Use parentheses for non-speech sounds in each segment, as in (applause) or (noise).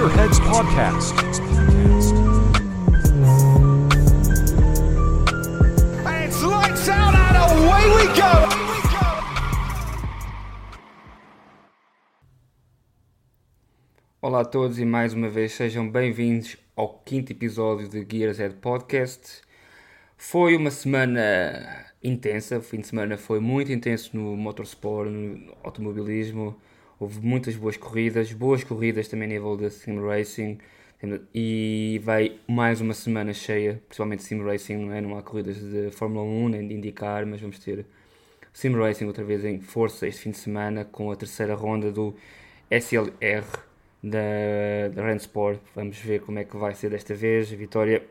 Gearheads Podcast. And it's lights out and away we go! Olá a todos e mais uma vez sejam bem-vindos ao quinto episódio de Gears Head Podcast. Foi uma semana intensa, o fim de semana foi muito intenso no motorsport, no automobilismo. Houve muitas boas corridas, boas corridas também a nível de sim racing. E vai mais uma semana cheia, principalmente sim racing, não é? Não há corridas de Fórmula 1 nem de indicar, mas vamos ter sim racing outra vez em força este fim de semana com a terceira ronda do SLR da, da Randsport. Vamos ver como é que vai ser desta vez. A vitória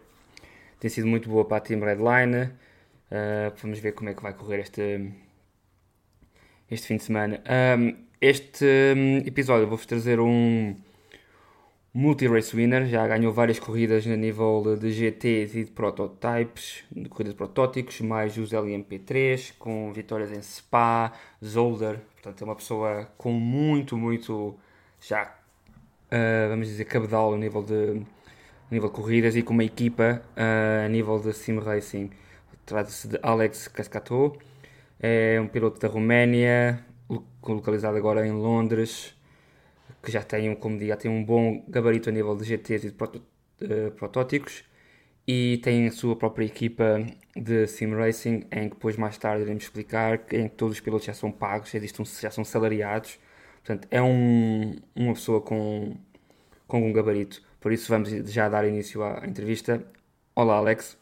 tem sido muito boa para a Team Redline. Uh, vamos ver como é que vai correr este, este fim de semana. Um, este um, episódio vou-vos trazer um multi-race winner. Já ganhou várias corridas a nível de GTs e de prototypes, de corridas protótipos, mais os LMP3, com vitórias em Spa, Zolder. Portanto, é uma pessoa com muito, muito já, uh, vamos dizer, cabedal a nível de, a nível de corridas e com uma equipa uh, a nível de sim racing. Trata-se de Alex Cascato, é um piloto da Roménia, localizado agora em Londres, que já tem, como digo, já tem um bom gabarito a nível de GTs e de uh, protótipos e tem a sua própria equipa de sim racing, em que depois mais tarde iremos explicar, em que todos os pilotos já são pagos, já são salariados. Portanto, é um, uma pessoa com, com um gabarito. Por isso, vamos já dar início à entrevista. Olá, Alex.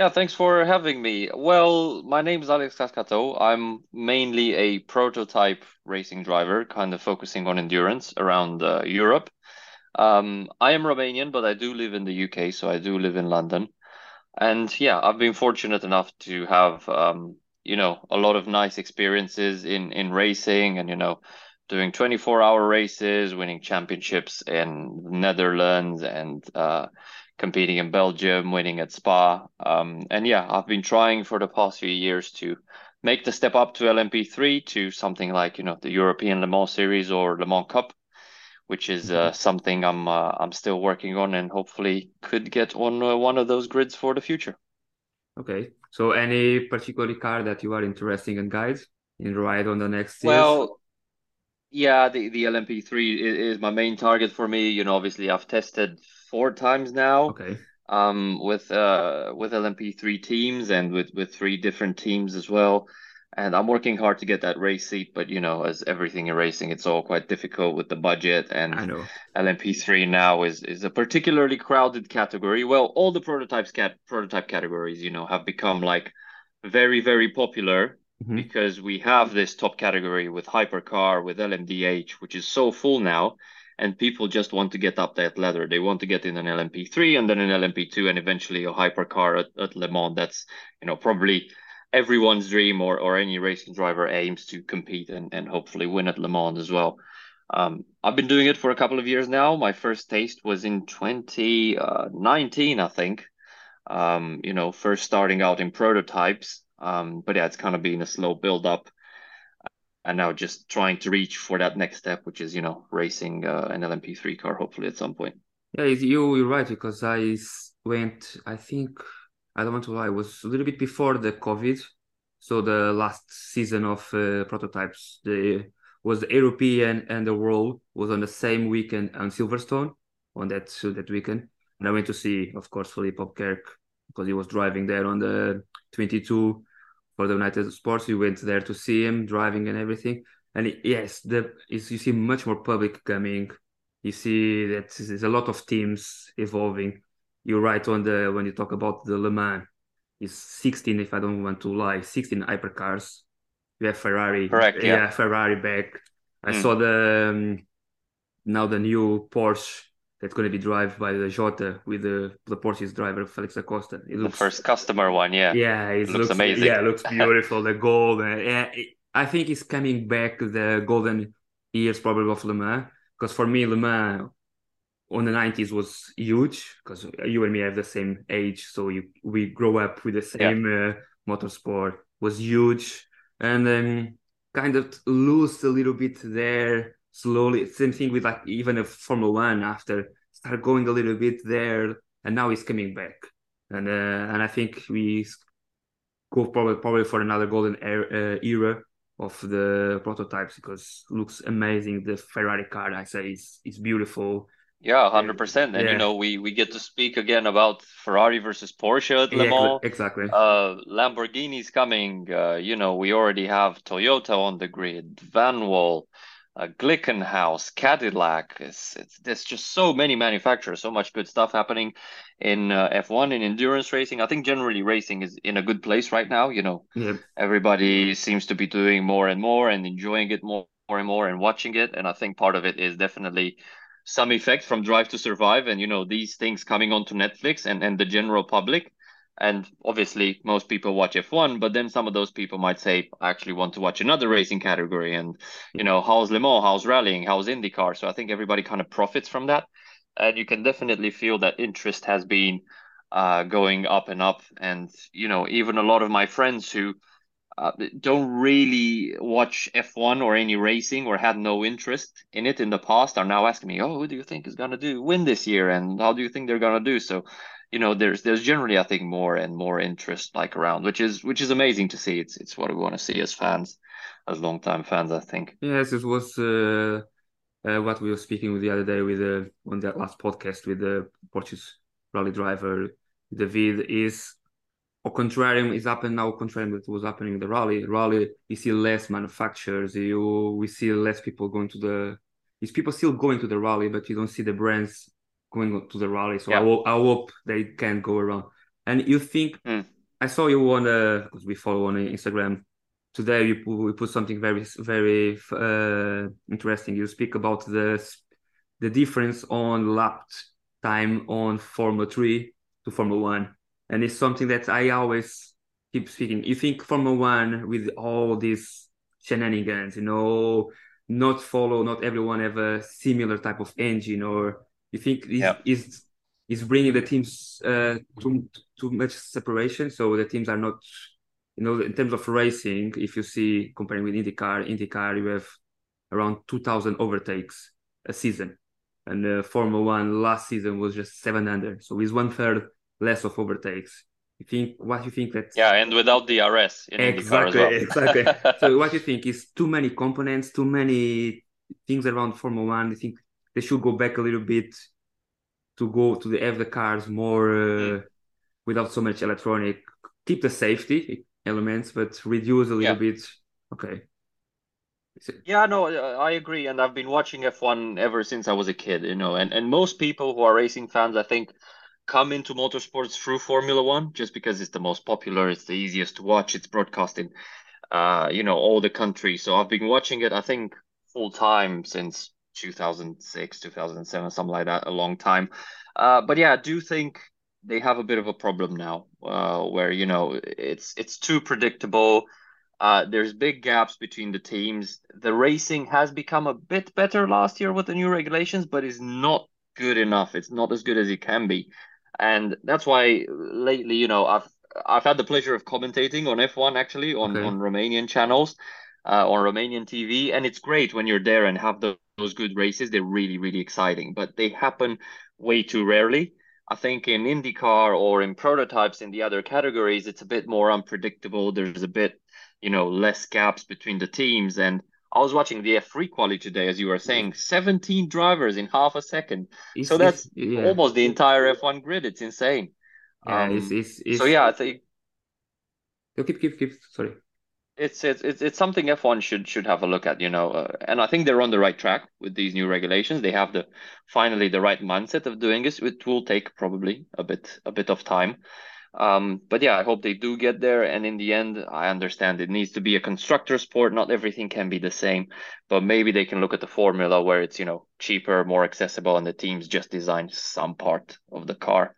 Yeah, thanks for having me. Well, my name is Alex Cascato. I'm mainly a prototype racing driver, kind of focusing on endurance around uh, Europe. Um, I am Romanian, but I do live in the UK, so I do live in London. And yeah, I've been fortunate enough to have, um, you know, a lot of nice experiences in in racing, and you know, doing 24 hour races, winning championships in Netherlands, and uh, competing in Belgium, winning at Spa. Um, and yeah, I've been trying for the past few years to make the step up to LMP3 to something like you know the European Le Mans Series or Le Mans Cup, which is uh, something I'm uh, I'm still working on and hopefully could get on uh, one of those grids for the future. Okay. So any particular car that you are interested in, guys, in ride on the next Well, yeah, the the LMP3 is, is my main target for me. You know, obviously I've tested four times now. Okay. um, with uh, with LMP3 teams and with with three different teams as well. And I'm working hard to get that race seat, but you know, as everything in racing, it's all quite difficult with the budget. And I know. LMP3 now is is a particularly crowded category. Well, all the prototypes cat prototype categories, you know, have become like very very popular Mhm. because we have this top category with hypercar with LMDH, which is so full now and people just want to get up that ladder. They want to get in an LMP3 and then an LMP2 and eventually a hypercar at, at Le Mans. That's you know probably everyone's dream or or any racing driver aims to compete and, and hopefully win at Le Mans as well. Um, I've been doing it for a couple of years now. My first taste was in 2019, I think. Um, you know, first starting out in prototypes. Um, but yeah, it's kind of been a slow build up and now just trying to reach for that next step, which is you know racing uh, an LMP3 car hopefully at some point. Yeah, you you're right because I went. I think I don't want to lie. It was a little bit before the COVID, so the last season of uh, prototypes. The was the European and the World was on the same weekend on Silverstone on that that weekend, and I went to see, of course, Philippe Opkerk because he was driving there on the 22 for the United Sports. We went there to see him driving and everything. And it- yes, the is you see much more public coming you see that there's a lot of teams evolving. You're right on the when you talk about the Le Mans. It's 16, if I don't want to lie, 16 hypercars. You have Ferrari. Correct, yeah. Ferrari back. I Mm. saw the um, now the new Porsche that's going to be driven by the Jota with the the Porsche's driver Felix Acosta. It The first customer one, yeah. yeah, it Looks looks, amazing. Yeah, it looks (laughs) beautiful. the gold. yeah, it- I think it's coming back the golden years probably of Le Mans because for me Le Mans on the 90s was huge because you and me have the same age, so you we grow up with the same uh, motorsport was huge and then kind of lose a little bit there slowly. Same thing with like even a Formula One after start going a little bit there, and now he's coming back. And uh, and I think we go probably probably for another golden era, uh, era of the prototypes because looks amazing. The Ferrari car, I say, is is beautiful. Yeah, hundred percent. And Yeah. you know, we we get to speak again about Ferrari versus Porsche at Le Yeah, Mans. exactly. Uh, Lamborghini's coming. Uh, you know, we already have Toyota on the grid, Van Wall, uh, Glickenhaus, Cadillac. It's, it's there's just so many manufacturers, so much good stuff happening in uh, F1 in endurance racing. I think generally racing is in a good place right now. You know, yeah, everybody seems to be doing more and more and enjoying it more, more and more and watching it. And I think part of it is definitely some effect from Drive to Survive and you know these things coming onto Netflix and and the general public. And obviously, most people watch F1, but then some of those people might say, I actually want to watch another racing category. And, you know, how's Le Mans? How's rallying? How's IndyCar? So I think everybody kind of profits from that. And you can definitely feel that interest has been uh, going up and up. And, you know, even a lot of my friends who uh, don't really watch F1 or any racing or had no interest in it in the past are now asking me, oh, who do you think is going to do win this year? And how do you think they're going to do? So, you know, there's there's generally I think more and more interest like around, which is which is amazing to see. It's it's what we want to see as fans, as long time fans, I think. yes, it was uh, uh, what we were speaking with the other day with uh, on that last podcast with the Portuguese rally driver David is or contrarium is happening now contrarium that was happening in the rally rally you see less manufacturers you we see less people going to the is people still going to the rally but you don't see the brands going to the rally so I, Yeah. hope, I hope they can go around and you think Mm. I saw you on uh because we follow on Instagram today you put, we put something very very uh interesting you speak about the the difference on lap time on Formula 3 to Formula 1 and it's something that I always keep speaking. You think Formula One with all these shenanigans, you know, not follow, not everyone have a similar type of engine, or you think is Yeah. is is bringing the teams uh, too too much separation, so the teams are not, you know, in terms of racing. If you see comparing with IndyCar, IndyCar you have around two thousand overtakes a season, and uh, Formula One last season was just seven hundred, so it's one third less of overtakes. You think what you think that Yeah, and without IndyCar as exactly well. (laughs) exactly. so what you think is too many components, too many things around Formula One. You think they should go back a little bit to go to the have the cars more uh, without so much electronic. Keep the safety elements, but reduce a little Yeah. bit. Okay. Yeah, no, I agree, and I've been watching F1 ever since I was a kid, you know, and and most people who are racing fans, I think, come into motorsports through Formula One just because it's the most popular, it's the easiest to watch, it's broadcasting, uh, you know, all the countries. So I've been watching it, I think, full time since 2006, 2007, something like that, a long time. Uh, but yeah, I do think they have a bit of a problem now, uh, where, you know, it's it's too predictable. Uh, there's big gaps between the teams. The racing has become a bit better last year with the new regulations, but is not good enough. It's not as good as it can be, and that's why lately, you know, I've I've had the pleasure of commentating on F1 actually on Okay. on Romanian channels, uh, on Romanian TV, and it's great when you're there and have the, those good races. They're really really exciting, but they happen way too rarely. I think in IndyCar or in prototypes in the other categories, it's a bit more unpredictable. There's a bit you know, less gaps between the teams. And I was watching the F3 quali today, as you were saying, 17 drivers in half a second. It's, So that's yeah, almost the entire F1 grid. It's insane. yeah. Um, it's, it's, so yeah, I think keep keep keep. Sorry. It's it's it's something F1 should should have a look at, you know. Uh, and I think they're on the right track with these new regulations. They have the finally the right mindset of doing this. It will take probably a bit a bit of time. Um, but yeah, I hope they do get there. And in the end, I understand it needs to be a constructor sport. Not everything can be the same, but maybe they can look at the formula where it's, you know, cheaper, more accessible, and the teams just design some part of the car.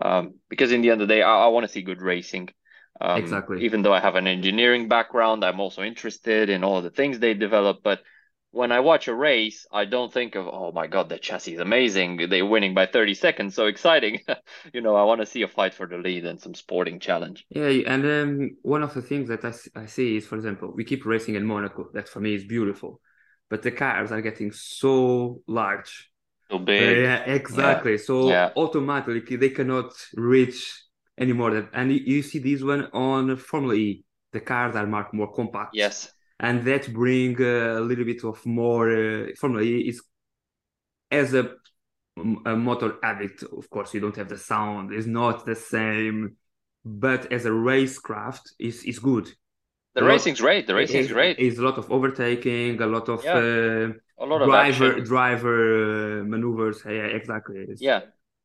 Um, because in the end of the day, I, I want to see good racing. Um, Exactly. Even though I have an engineering background, I'm also interested in all the things they develop. But when I watch a race, I don't think of, oh my God, the chassis is amazing. They're winning by 30 seconds. So exciting. (laughs) you know, I want to see a fight for the lead and some sporting challenge. Yeah, and um, one of the things that I see is, for example, we keep racing in Monaco. That for me is beautiful. but the cars are getting so large. So big. Yeah, exactly. So Yeah. automatically they cannot reach anymore. And you, see this one on Formula E. The cars are much more compact. Yes. and that bring a little bit of more uh, Formula E is as a, a motor addict. Of course, you don't have the sound; it's not the same. But as a racecraft, is is good. The A lot- racing's great. The racing's Is- great. Is a lot of overtaking, a lot of Yeah. uh, A lot of driver action. driver uh, maneuvers. Yeah, exactly. It's- Yeah.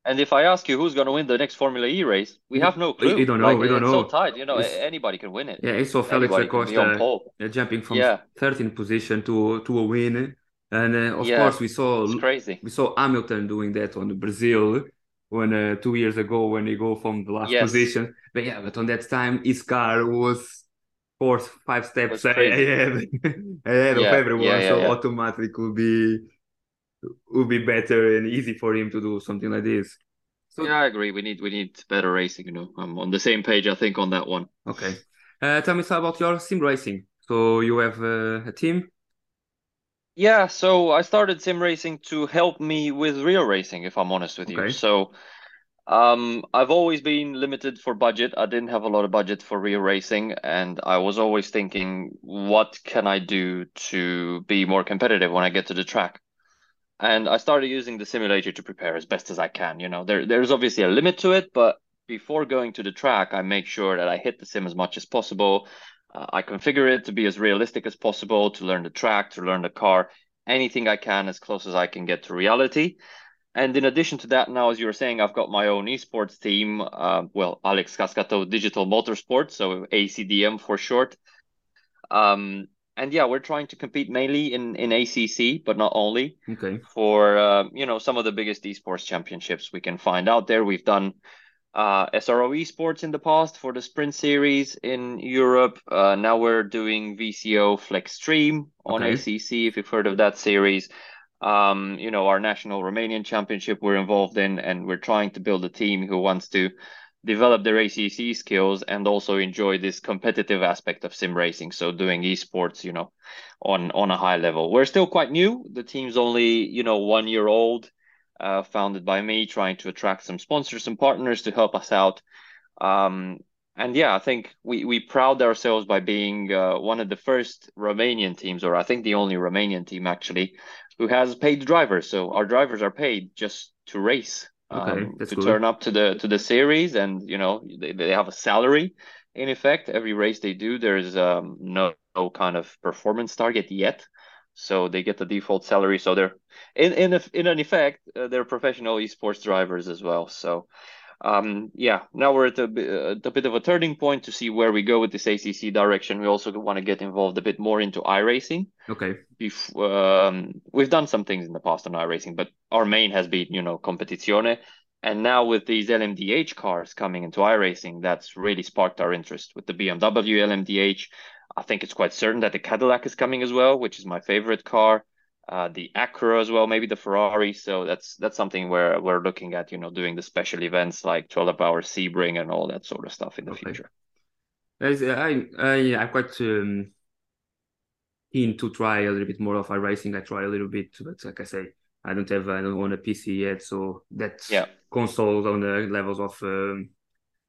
And if I ask you who's going to win the next Formula E race, we have no clue. we don't know, Like, we don't it's know. so tight. You know, It's- anybody can win it. Yeah, I saw Felix Anybody can be on Acosta uh, jumping from Yeah. 13th position to to a win, and uh, of Yeah. course we saw It's crazy. we saw Hamilton doing that on Brazil when uh, two years ago when he go from the last Yes. position. But yeah, but on that time his car was four five steps ahead, (laughs) ahead of everyone, yeah, yeah, so yeah. automatically would be would be better and easy for him to do something like this. So Yeah, I agree. We need we need better racing. You know, I'm on the same page. I think on that one. okay, uh, tell me some about your sim racing. So you have uh, a team. Yeah, so I started sim racing to help me with real racing, if I'm honest with you. So, um, I've always been limited for budget. I didn't have a lot of budget for real racing, and I was always thinking, what can I do to be more competitive when I get to the track? And I started using the simulator to prepare as best as I can. You know, there there's obviously a limit to it, but before going to the track, I make sure that I hit the sim as much as possible. Uh, I configure it to be as realistic as possible, to learn the track, to learn the car, anything I can as close as I can get to reality. And in addition to that, now as you were saying, I've got my own esports team. Uh, well, Alex Cascato Digital Motorsport, so ACDM for short. Um, and yeah, we're trying to compete mainly in in ACC, but not only Okay, for uh, you know some of the biggest esports championships we can find out there. We've done uh, SRO esports in the past for the sprint series in Europe. Uh, now we're doing VCO Flex Stream on Okay. ACC. If you've heard of that series, um, you know our national Romanian championship we're involved in, and we're trying to build a team who wants to develop their ACC skills and also enjoy this competitive aspect of sim racing. So doing esports, you know, on on a high level. We're still quite new. The team's only you know one year old, uh, founded by me, trying to attract some sponsors and partners to help us out. Um, and yeah, I think we we proud ourselves by being uh, one of the first Romanian teams, or I think the only Romanian team actually, who has paid drivers. So our drivers are paid just to race, Okay, um, to good. turn up to the to the series, and you know they, they have a salary. In effect, every race they do, there's um, no, no kind of performance target yet, so they get the default salary. So they're in in a, in an effect, uh, they're professional esports drivers as well. So um, yeah, now we're at a, a bit of a turning point to see where we go with this ACC direction. We also want to get involved a bit more into iRacing. okay, Bef- um, we've done some things in the past on iRacing, but our main has been, you know, competizione. And now with these LMDH cars coming into iRacing, that's really sparked our interest with the BMW LMDH. I think it's quite certain that the Cadillac is coming as well, which is my favorite car. Uh, the Acura as well, maybe the Ferrari. So that's that's something where we're looking at, you know, doing the special events like 12 hour Sebring and all that sort of stuff in the Okay. future. I, I, I'm quite um, keen to try a little bit more of a racing. I try a little bit, but like I say, I don't have, I don't own a PC yet, so that's Yeah. consoles on the levels of um,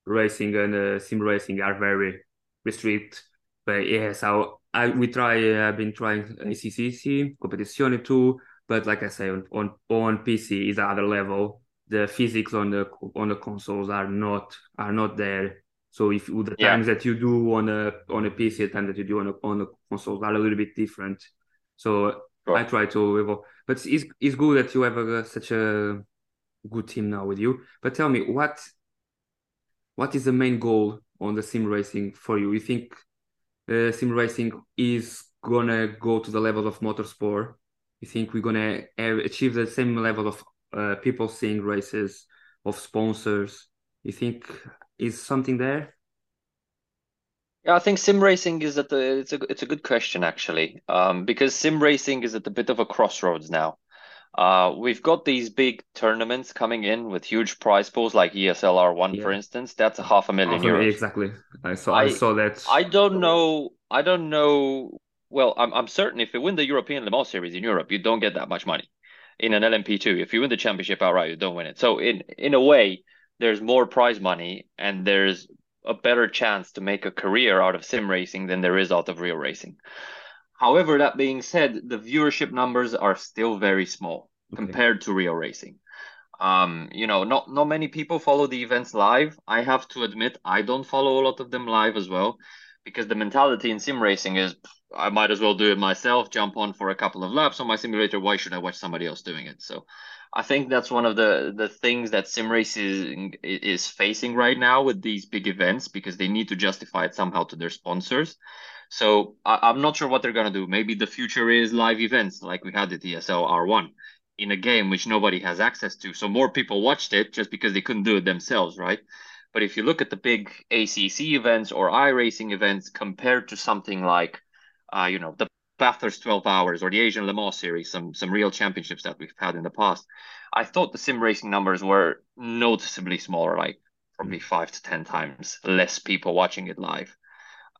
racing and uh, sim racing are very restricted. But yeah, so I we try. Uh, I've been trying ACCC competizione too, but like I say, on on, on PC is another level. The physics on the on the consoles are not are not there. So if the Yeah. times that you do on a on a PC, the time that you do on a on a consoles are a little bit different. So Sure. I try to evolve. But it's it's good that you have a, such a good team now with you. But tell me, what what is the main goal on the sim racing for you? You think uh, sim racing is gonna go to the level of motorsport? You think we're gonna achieve the same level of uh, people seeing races, of sponsors? You think is something there? Yeah, I think sim racing is at the it's a it's a good question actually. Um, because sim racing is at a bit of a crossroads now. Uh, we've got these big tournaments coming in with huge prize pools like ESL R1, for instance. That's a half a million Also, euros. exactly. I saw I, I- saw that. I don't know. I don't know well, I'm I'm certain if you win the European Le Mans series in Europe, you don't get that much money. In an LMP2, if you win the championship outright, you don't win it. So in in a way, there's more prize money and there's a better chance to make a career out of sim racing than there is out of real racing. However, that being said, the viewership numbers are still very small okay. compared to real racing. Um, you know, not not many people follow the events live. I have to admit, I don't follow a lot of them live as well, because the mentality in sim racing is I might as well do it myself, jump on for a couple of laps on my simulator. Why should I watch somebody else doing it? So I think that's one of the the things that sim racing is facing right now with these big events because they need to justify it somehow to their sponsors. So I, am not sure what they're gonna do. Maybe the future is live events like we had at ESL R1 in a game which nobody has access to. So more people watched it just because they couldn't do it themselves, right? But if you look at the big ACC events or iRacing events compared to something like, uh, you know, the Bathurst 12 Hours or the Asian Le Mans Series, some some real championships that we've had in the past, I thought the sim racing numbers were noticeably smaller, like probably five to ten times less people watching it live.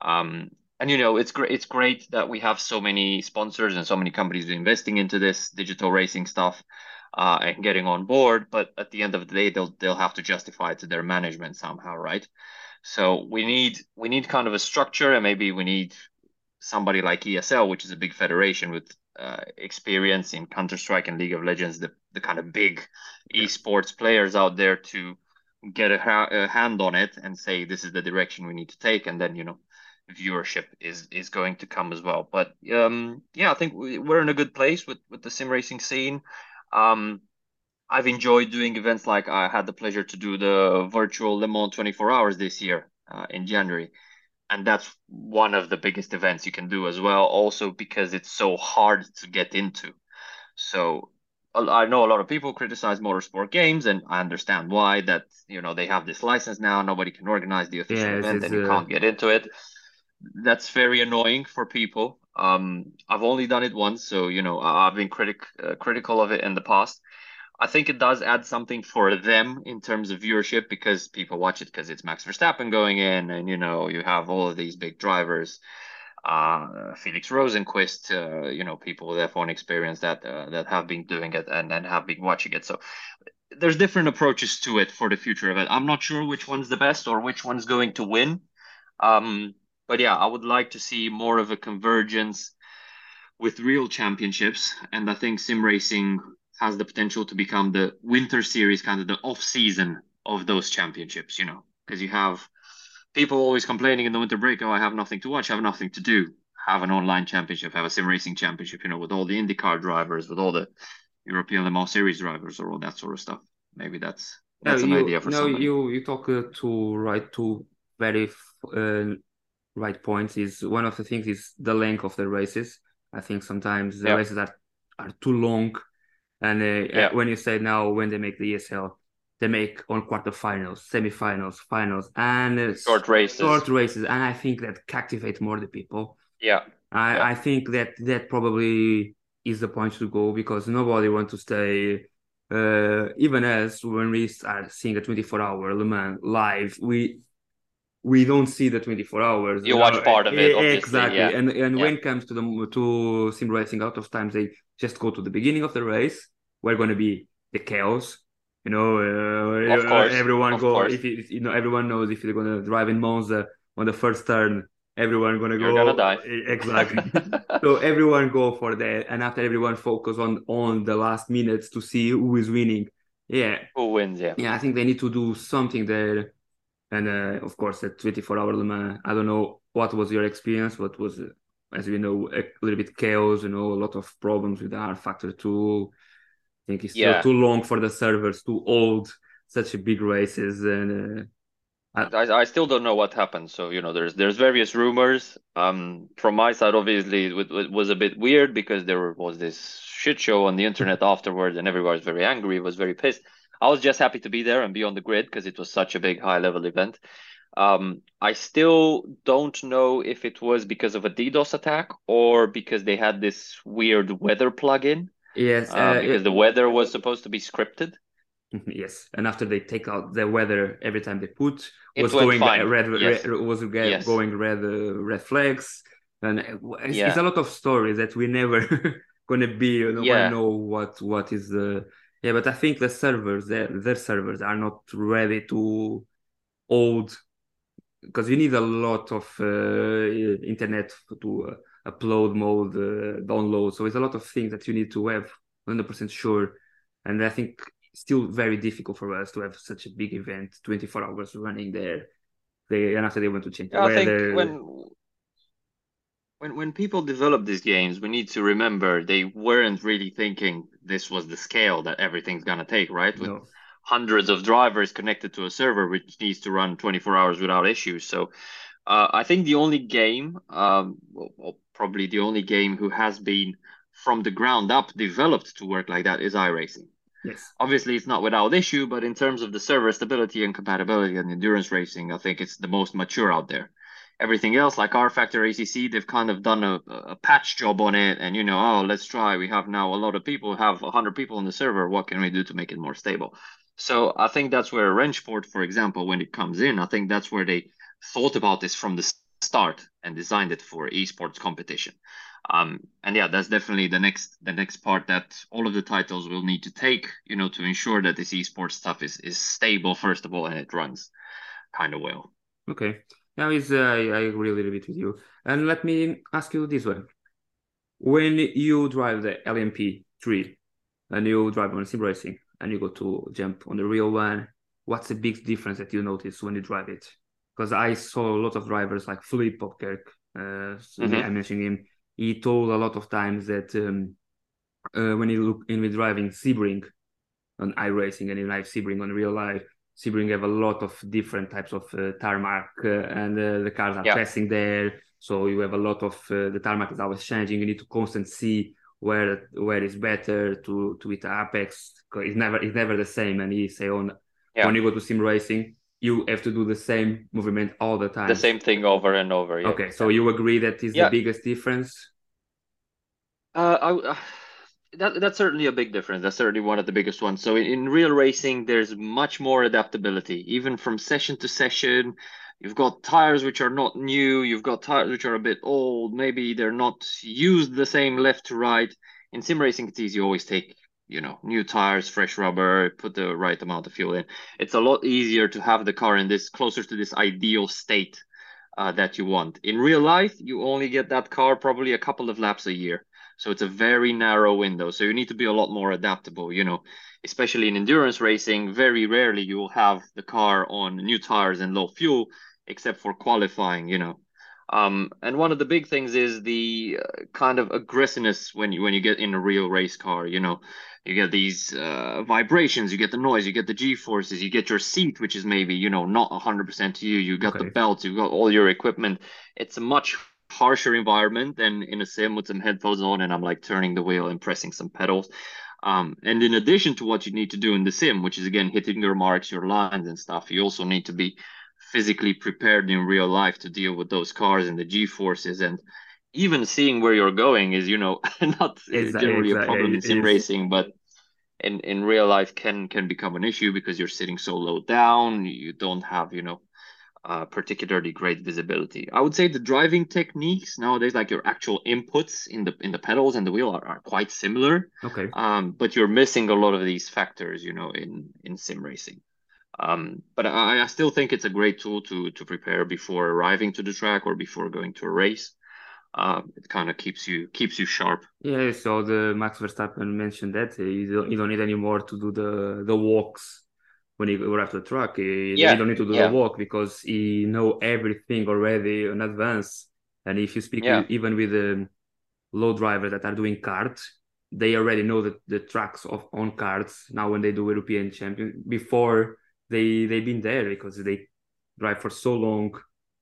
Um, and you know, it's great. It's great that we have so many sponsors and so many companies investing into this digital racing stuff uh, and getting on board. But at the end of the day, they'll they'll have to justify it to their management somehow, right? So we need we need kind of a structure, and maybe we need somebody like ESL, which is a big federation with uh, experience in Counter Strike and League of Legends, the the kind of big yeah. esports players out there to get a, ha- a, hand on it and say this is the direction we need to take, and then you know viewership is is going to come as well. But um, yeah, I think we, we're in a good place with with the sim racing scene. Um, I've enjoyed doing events like I had the pleasure to do the virtual Le Mans 24 hours this year uh, in January and that's one of the biggest events you can do as well also because it's so hard to get into so i know a lot of people criticize motorsport games and i understand why that you know they have this license now nobody can organize the official yeah, event and you uh... can't get into it that's very annoying for people um i've only done it once so you know i've been critic uh, critical of it in the past I think it does add something for them in terms of viewership because people watch it because it's Max Verstappen going in, and you know you have all of these big drivers, uh, Felix Rosenquist, uh, you know people with F1 experience that uh, that have been doing it and and have been watching it. So there's different approaches to it for the future of it. I'm not sure which one's the best or which one's going to win. Um, but yeah, I would like to see more of a convergence with real championships, and I think sim racing has the potential to become the winter series, kind of the off season of those championships, you know, because you have people always complaining in the winter break, oh, I have nothing to watch, I have nothing to do. Have an online championship, have a sim racing championship, you know, with all the IndyCar drivers, with all the European Le Mans Series drivers, or all that sort of stuff. Maybe that's that's no, an you, idea for no, somebody. you you talk uh, to right to very uh, right points. Is one of the things is the length of the races. I think sometimes the races are are too long and uh, yeah. when you say now when they make the ESL, they make on quarterfinals, semifinals, finals, and uh, short races. Short races, and I think that captivate more the people. Yeah. I, yeah. I think that that probably is the point to go because nobody wants to stay. Uh, even as when we are seeing a 24 hour Le Mans live, we we don't see the 24 hours. You, watch part of it, exactly. Yeah. And and yeah. when it comes to the to sim racing, a lot of times they just go to the beginning of the race. We're going to be the chaos. You know, uh, of course, everyone go. Course. If it, you know, everyone knows if they're going to drive in Monza on the first turn, everyone going to go. You're gonna die. Exactly. (laughs) so everyone go for that, and after everyone focus on on the last minutes to see who is winning. Yeah. Who wins? Yeah. Yeah, I think they need to do something there and uh, of course at 24 hour Le Mans, I don't know what was your experience, what was, as we know, a little bit chaos, you know, a lot of problems with the R factor 2. I think it's yeah. too long for the servers, too old, such a big races, and. Uh, I, I still don't know what happened. So you know, there's there's various rumors. Um, from my side, obviously, it, it was a bit weird because there was this shit show on the internet afterwards, and everybody was very angry, was very pissed. I was just happy to be there and be on the grid because it was such a big high level event. Um, I still don't know if it was because of a DDoS attack or because they had this weird weather plugin. Yes, uh, uh, because it, the weather was supposed to be scripted. (laughs) Yes, and after they take out the weather every time they put was going fine. red, yes. red was yes. going red uh, red flags. and it's, yeah. it's, a lot of stories that we never (laughs) gonna be you know yeah. know what what is the yeah but i think the servers their, their servers are not ready to hold because you need a lot of uh, internet to uh, upload mode uh, download. So it's a lot of things that you need to have 100% sure. And i think still very difficult for us to have such a big event 24 hours running there. They and after they want to change yeah, i think when when when people develop these games, we need to remember they weren't really thinking this was the scale that everything's gonna take, right? With no. hundreds of drivers connected to a server which needs to run 24 hours without issues. So uh, I think the only game, um, well, probably the only game who has been from the ground up developed to work like that is iRacing. Yes. Obviously, it's not without issue, but in terms of the server stability and compatibility and endurance racing, I think it's the most mature out there everything else like r factor acc they've kind of done a, a patch job on it and you know oh let's try. We have now a lot of people have 100 people on the server. What can we do to make it more stable? So i think that's where wrenchport for example when it comes in i think that's where they thought about this from the start and designed it for esports competition. Um, and yeah that's definitely the next the next part that all of the titles will need to take you know to ensure that this esports stuff is is stable first of all and it runs kind of well. Okay now is uh, I, I agree a little bit with you. And let me ask you this one. When you drive the LMP3 and you drive on sim racing and you go to jump on the real one, what's the big difference that you notice when you drive it? Because I saw a lot of drivers like Philippe Albuquerque, uh, mm-hmm. I mentioned him. He told a lot of times that um, uh, when he look in with driving Sebring on iRacing and he drive Sebring on real life, Sebring have a lot of different types of uh, tarmac, uh, and uh, the cars are yeah. passing there. So you have a lot of uh, the tarmac is always changing. You need to constantly see where where is better to to hit apex. It's never it's never the same. And he say on yeah. when you go to sim racing, you have to do the same movement all the time. The same thing over and over. Yeah. Okay, so you agree that is the biggest difference? Uh, I that that's certainly a big difference. That's certainly one of the biggest ones. So in, in real racing, there's much more adaptability, even from session to session. You've got tires which are not new. You've got tires which are a bit old. Maybe they're not used the same left to right. In sim racing, it's easy. You always take you know new tires, fresh rubber, put the right amount of fuel in. It's a lot easier to have the car in this closer to this ideal state uh, that you want. In real life, you only get that car probably a couple of laps a year. So it's a very narrow window. So you need to be a lot more adaptable, you know, especially in endurance racing. Very rarely you will have the car on new tires and low fuel, except for qualifying, you know. Um, and one of the big things is the uh, kind of aggressiveness when you when you get in a real race car. You know, you get these uh, vibrations, you get the noise, you get the G forces, you get your seat, which is maybe you know not hundred percent to you. You got okay. the belt, you got all your equipment. It's a much harsher environment than in a sim with some headphones on and I'm like turning the wheel and pressing some pedals. Um, and in addition to what you need to do in the sim, which is again hitting your marks, your lines and stuff, you also need to be physically prepared in real life to deal with those cars and the G forces and even seeing where you're going is, you know, (laughs) not exactly, generally exactly. a problem in sim racing, but in in real life can can become an issue because you're sitting so low down, you don't have, you know, uh, particularly great visibility. I would say the driving techniques nowadays, like your actual inputs in the in the pedals and the wheel, are, are quite similar. Okay. Um, but you're missing a lot of these factors, you know, in in sim racing. Um, but I, I still think it's a great tool to to prepare before arriving to the track or before going to a race. Uh, it kind of keeps you keeps you sharp. Yeah. So the Max Verstappen mentioned that you don't, you don't need anymore to do the the walks when he arrived to the truck. He, yeah. he don't need to do yeah. the walk because he know everything already in advance. And if you speak yeah. with, even with the um, low drivers that are doing carts, they already know the, the tracks of on carts now when they do European champion before they they've been there because they drive for so long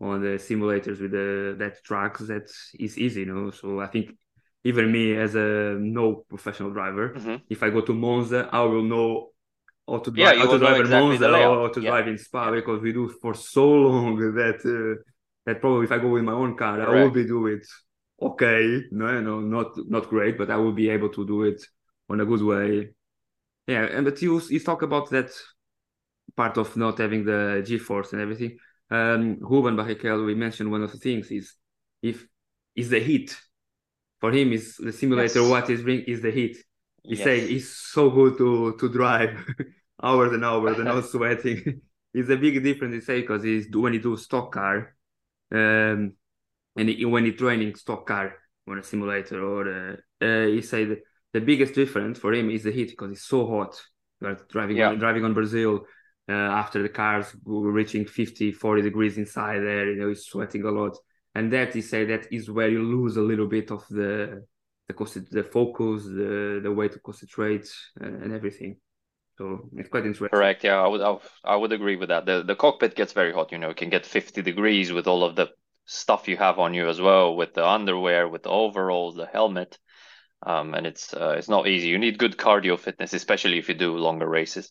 on the simulators with the that tracks that is easy, you know. So I think even me as a no professional driver, mm-hmm. if I go to Monza, I will know or to drive, yeah, or to drive in Monza or to yeah. drive in Spa because we do for so long that uh, that probably if I go with my own car, Correct. I will be do it okay, no, no, not not great, but I will be able to do it on a good way. Yeah, and but you you talk about that part of not having the G force and everything. Um, Ruben Barrichello, we mentioned one of the things is if is the heat. For him, is the simulator. Yes. What is bring is the heat. He Yes. say it's so good to to drive (laughs) hours and hours and not (laughs) sweating. (laughs) it's a big difference. He say because he's when he do stock car, um, and he, when he training stock car on a simulator or uh, uh, he say that the biggest difference for him is the heat because it's so hot. Driving Yeah. on, driving on Brazil uh, after the cars reaching 50, 40 degrees inside there. You know, he's sweating a lot, and that he say that is where you lose a little bit of the the the focus, the the way to concentrate, and everything. So it's quite interesting. Correct. Yeah, I would I, would- agree with that. The the cockpit gets very hot, you know, it can get 50 degrees with all of the stuff you have on you as well, with the underwear, with the overalls, the helmet. Um, and it's uh, it's not easy. You need good cardio fitness, especially if you do longer races.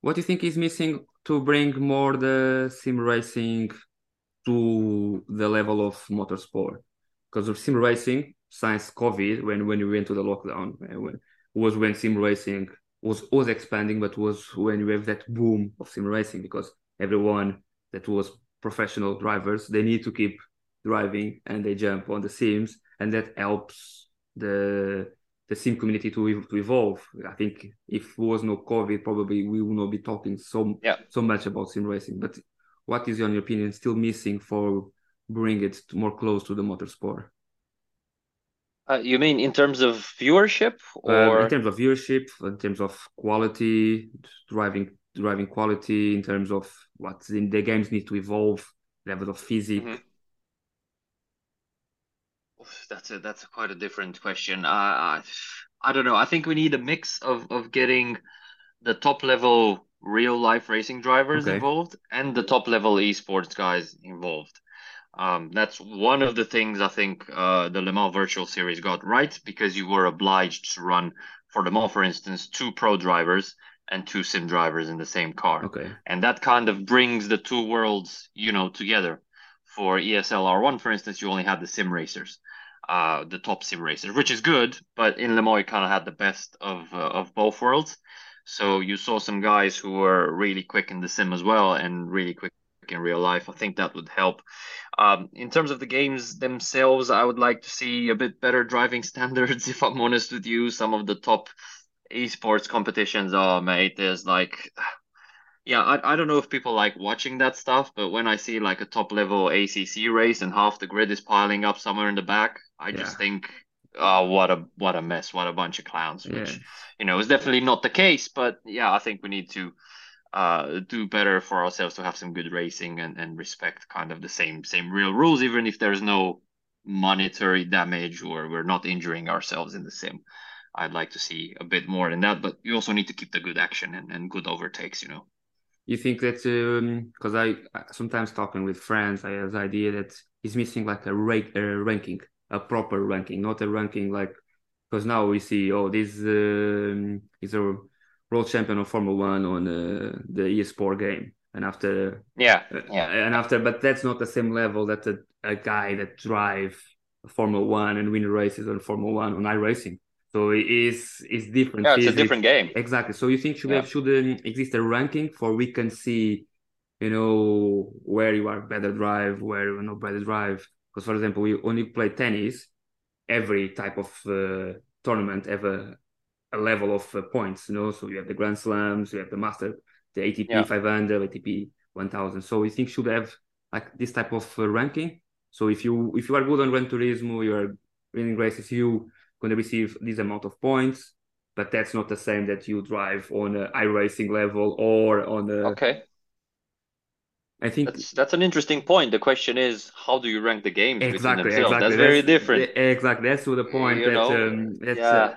What do you think is missing to bring more the sim racing to the level of motorsport? Because of sim racing, since COVID, when when we went to the lockdown, when, was when sim racing was was expanding, but was when you have that boom of sim racing because everyone that was professional drivers they need to keep driving and they jump on the sims, and that helps the the sim community to to evolve. I think if there was no COVID, probably we would not be talking so Yeah. so much about sim racing. But what is, in your opinion, still missing for bring it more close to the motorsport? Uh, you mean in terms of viewership Um, or in terms of viewership, in terms of quality, driving driving quality, in terms of what the, the games need to evolve, level of physics. Mhm. That's a that's a quite a different question. I, I I don't know. I think we need a mix of of getting the top level real life racing drivers Okay. involved and the top level esports guys involved. Um, that's one of the things I think uh, the Le Mans Virtual Series got right because you were obliged to run for Le Mans, for instance, two pro drivers and two sim drivers in the same car. Okay. and that kind of brings the two worlds you know together. For ESL R1 for instance you only had the sim racers uh the top sim racers which is good but in Le Mans you kind of had the best of uh, of both worlds. So you saw some guys who were really quick in the sim as well and really quick in real life I think that would help um in terms of the games themselves I would like to see a bit better driving (laughs) standards if I'm honest with you some of the top esports competitions oh mate there's like yeah, I, I don't know if people like watching that stuff, but when I see like a top level ACC race and half the grid is piling up somewhere in the back, I just think, oh, what a what a mess, what a bunch of clowns. Yeah. Which you know is definitely not the case, but yeah, I think we need to uh do better for ourselves to have some good racing and and respect kind of the same same real rules, even if there's no monetary damage or we're not injuring ourselves in the sim. I'd like to see a bit more in that, but you also need to keep the good action and, and good overtakes, you know. You think that because I I- sometimes talking with friends, I have the idea that he's missing like a, rank, a ranking, a proper ranking, not a ranking like because now we see oh this um, is a world champion of Formula One on uh, the eSport game, and after Yeah, uh, yeah. and after, but that's not the same level that a, a guy that drive Formula One and win races on Formula One on iRacing. So it is it's different. Yeah, it's a different game. Exactly. So you think should Yeah. have should um, exist a ranking for we can see, you know, where you are better drive, where you are not better drive. Because for example, we only play tennis. Every type of uh, tournament have a, level of uh, points. You know, so you have the Grand Slams, you have the Master, the ATP Yeah. 500, ATP 1000. So we think should have like this type of uh, ranking. So if you if you are good on Gran Turismo, you are winning races, you going to receive this amount of points but that's not the same that you drive on a iRacing level or on a. Okay, I think that's that's an interesting point. The question is, how do you rank the games exactly, exactly. That's very different. Exactly, that's to the point You that know, um, that's, yeah. uh,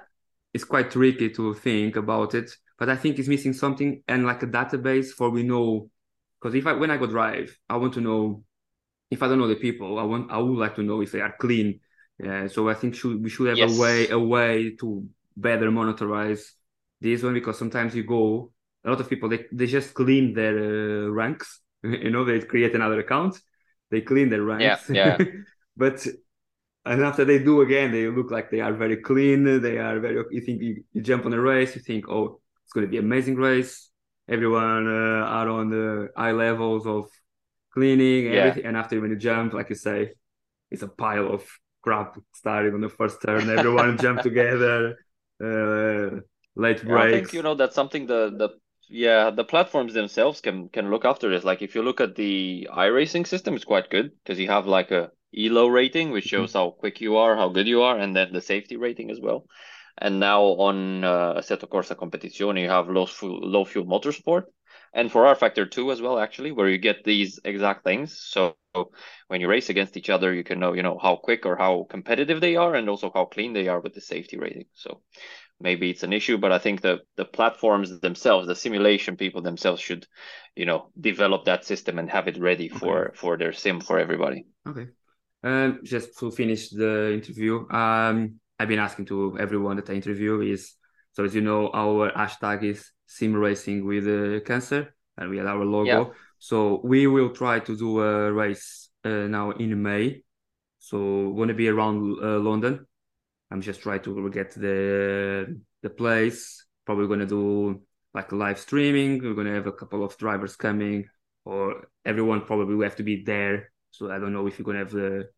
it's quite tricky to think about it. But I think it's missing something and like a database for we know because if I when I go drive, I want to know if I don't know the people, I want I would like to know if they are clean. Yeah, so I think should we should have Yes. a way a way to better monitorize this one because sometimes you go a lot of people they, they just clean their uh, ranks (laughs) you know they create another account they clean their ranks yeah. (laughs) but and after they do again they look like they are very clean they are very you think you, you jump on a race you think oh it's going to be an amazing race everyone uh, are on the high levels of cleaning and Yeah. everything and after when you jump like you say it's a pile of crap starting on the first turn. Everyone jump (laughs) together. Uh, late breaks. Yeah, I think you know that's something the the yeah the platforms themselves can can look after this. Like if you look at the iRacing system, it's quite good because you have like a elo rating which mm-hmm. shows how quick you are, how good you are, and then the safety rating as well. And now on uh, Assetto Corsa Competizione, you have low fuel, low fuel motorsport, and for rFactor 2 as well, actually, where you get these exact things. So when you race against each other, you can know, you know, how quick or how competitive they are, and also how clean they are with the safety rating. So maybe it's an issue, but I think the the platforms themselves, the simulation people themselves, should, you know, develop that system and have it ready for for their sim for everybody. Okay. Um, just to finish the interview, um, I've been asking to everyone that I interview is so as you know, our hashtag is sim racing with uh, cancer, and we have our logo. Yeah. So we will try to do a race uh, now in May. So we're gonna be around uh, London. I'm just trying to get the the place. Probably gonna do like live streaming. We're gonna have a couple of drivers coming, or everyone probably will have to be there. So I don't know if you're gonna have the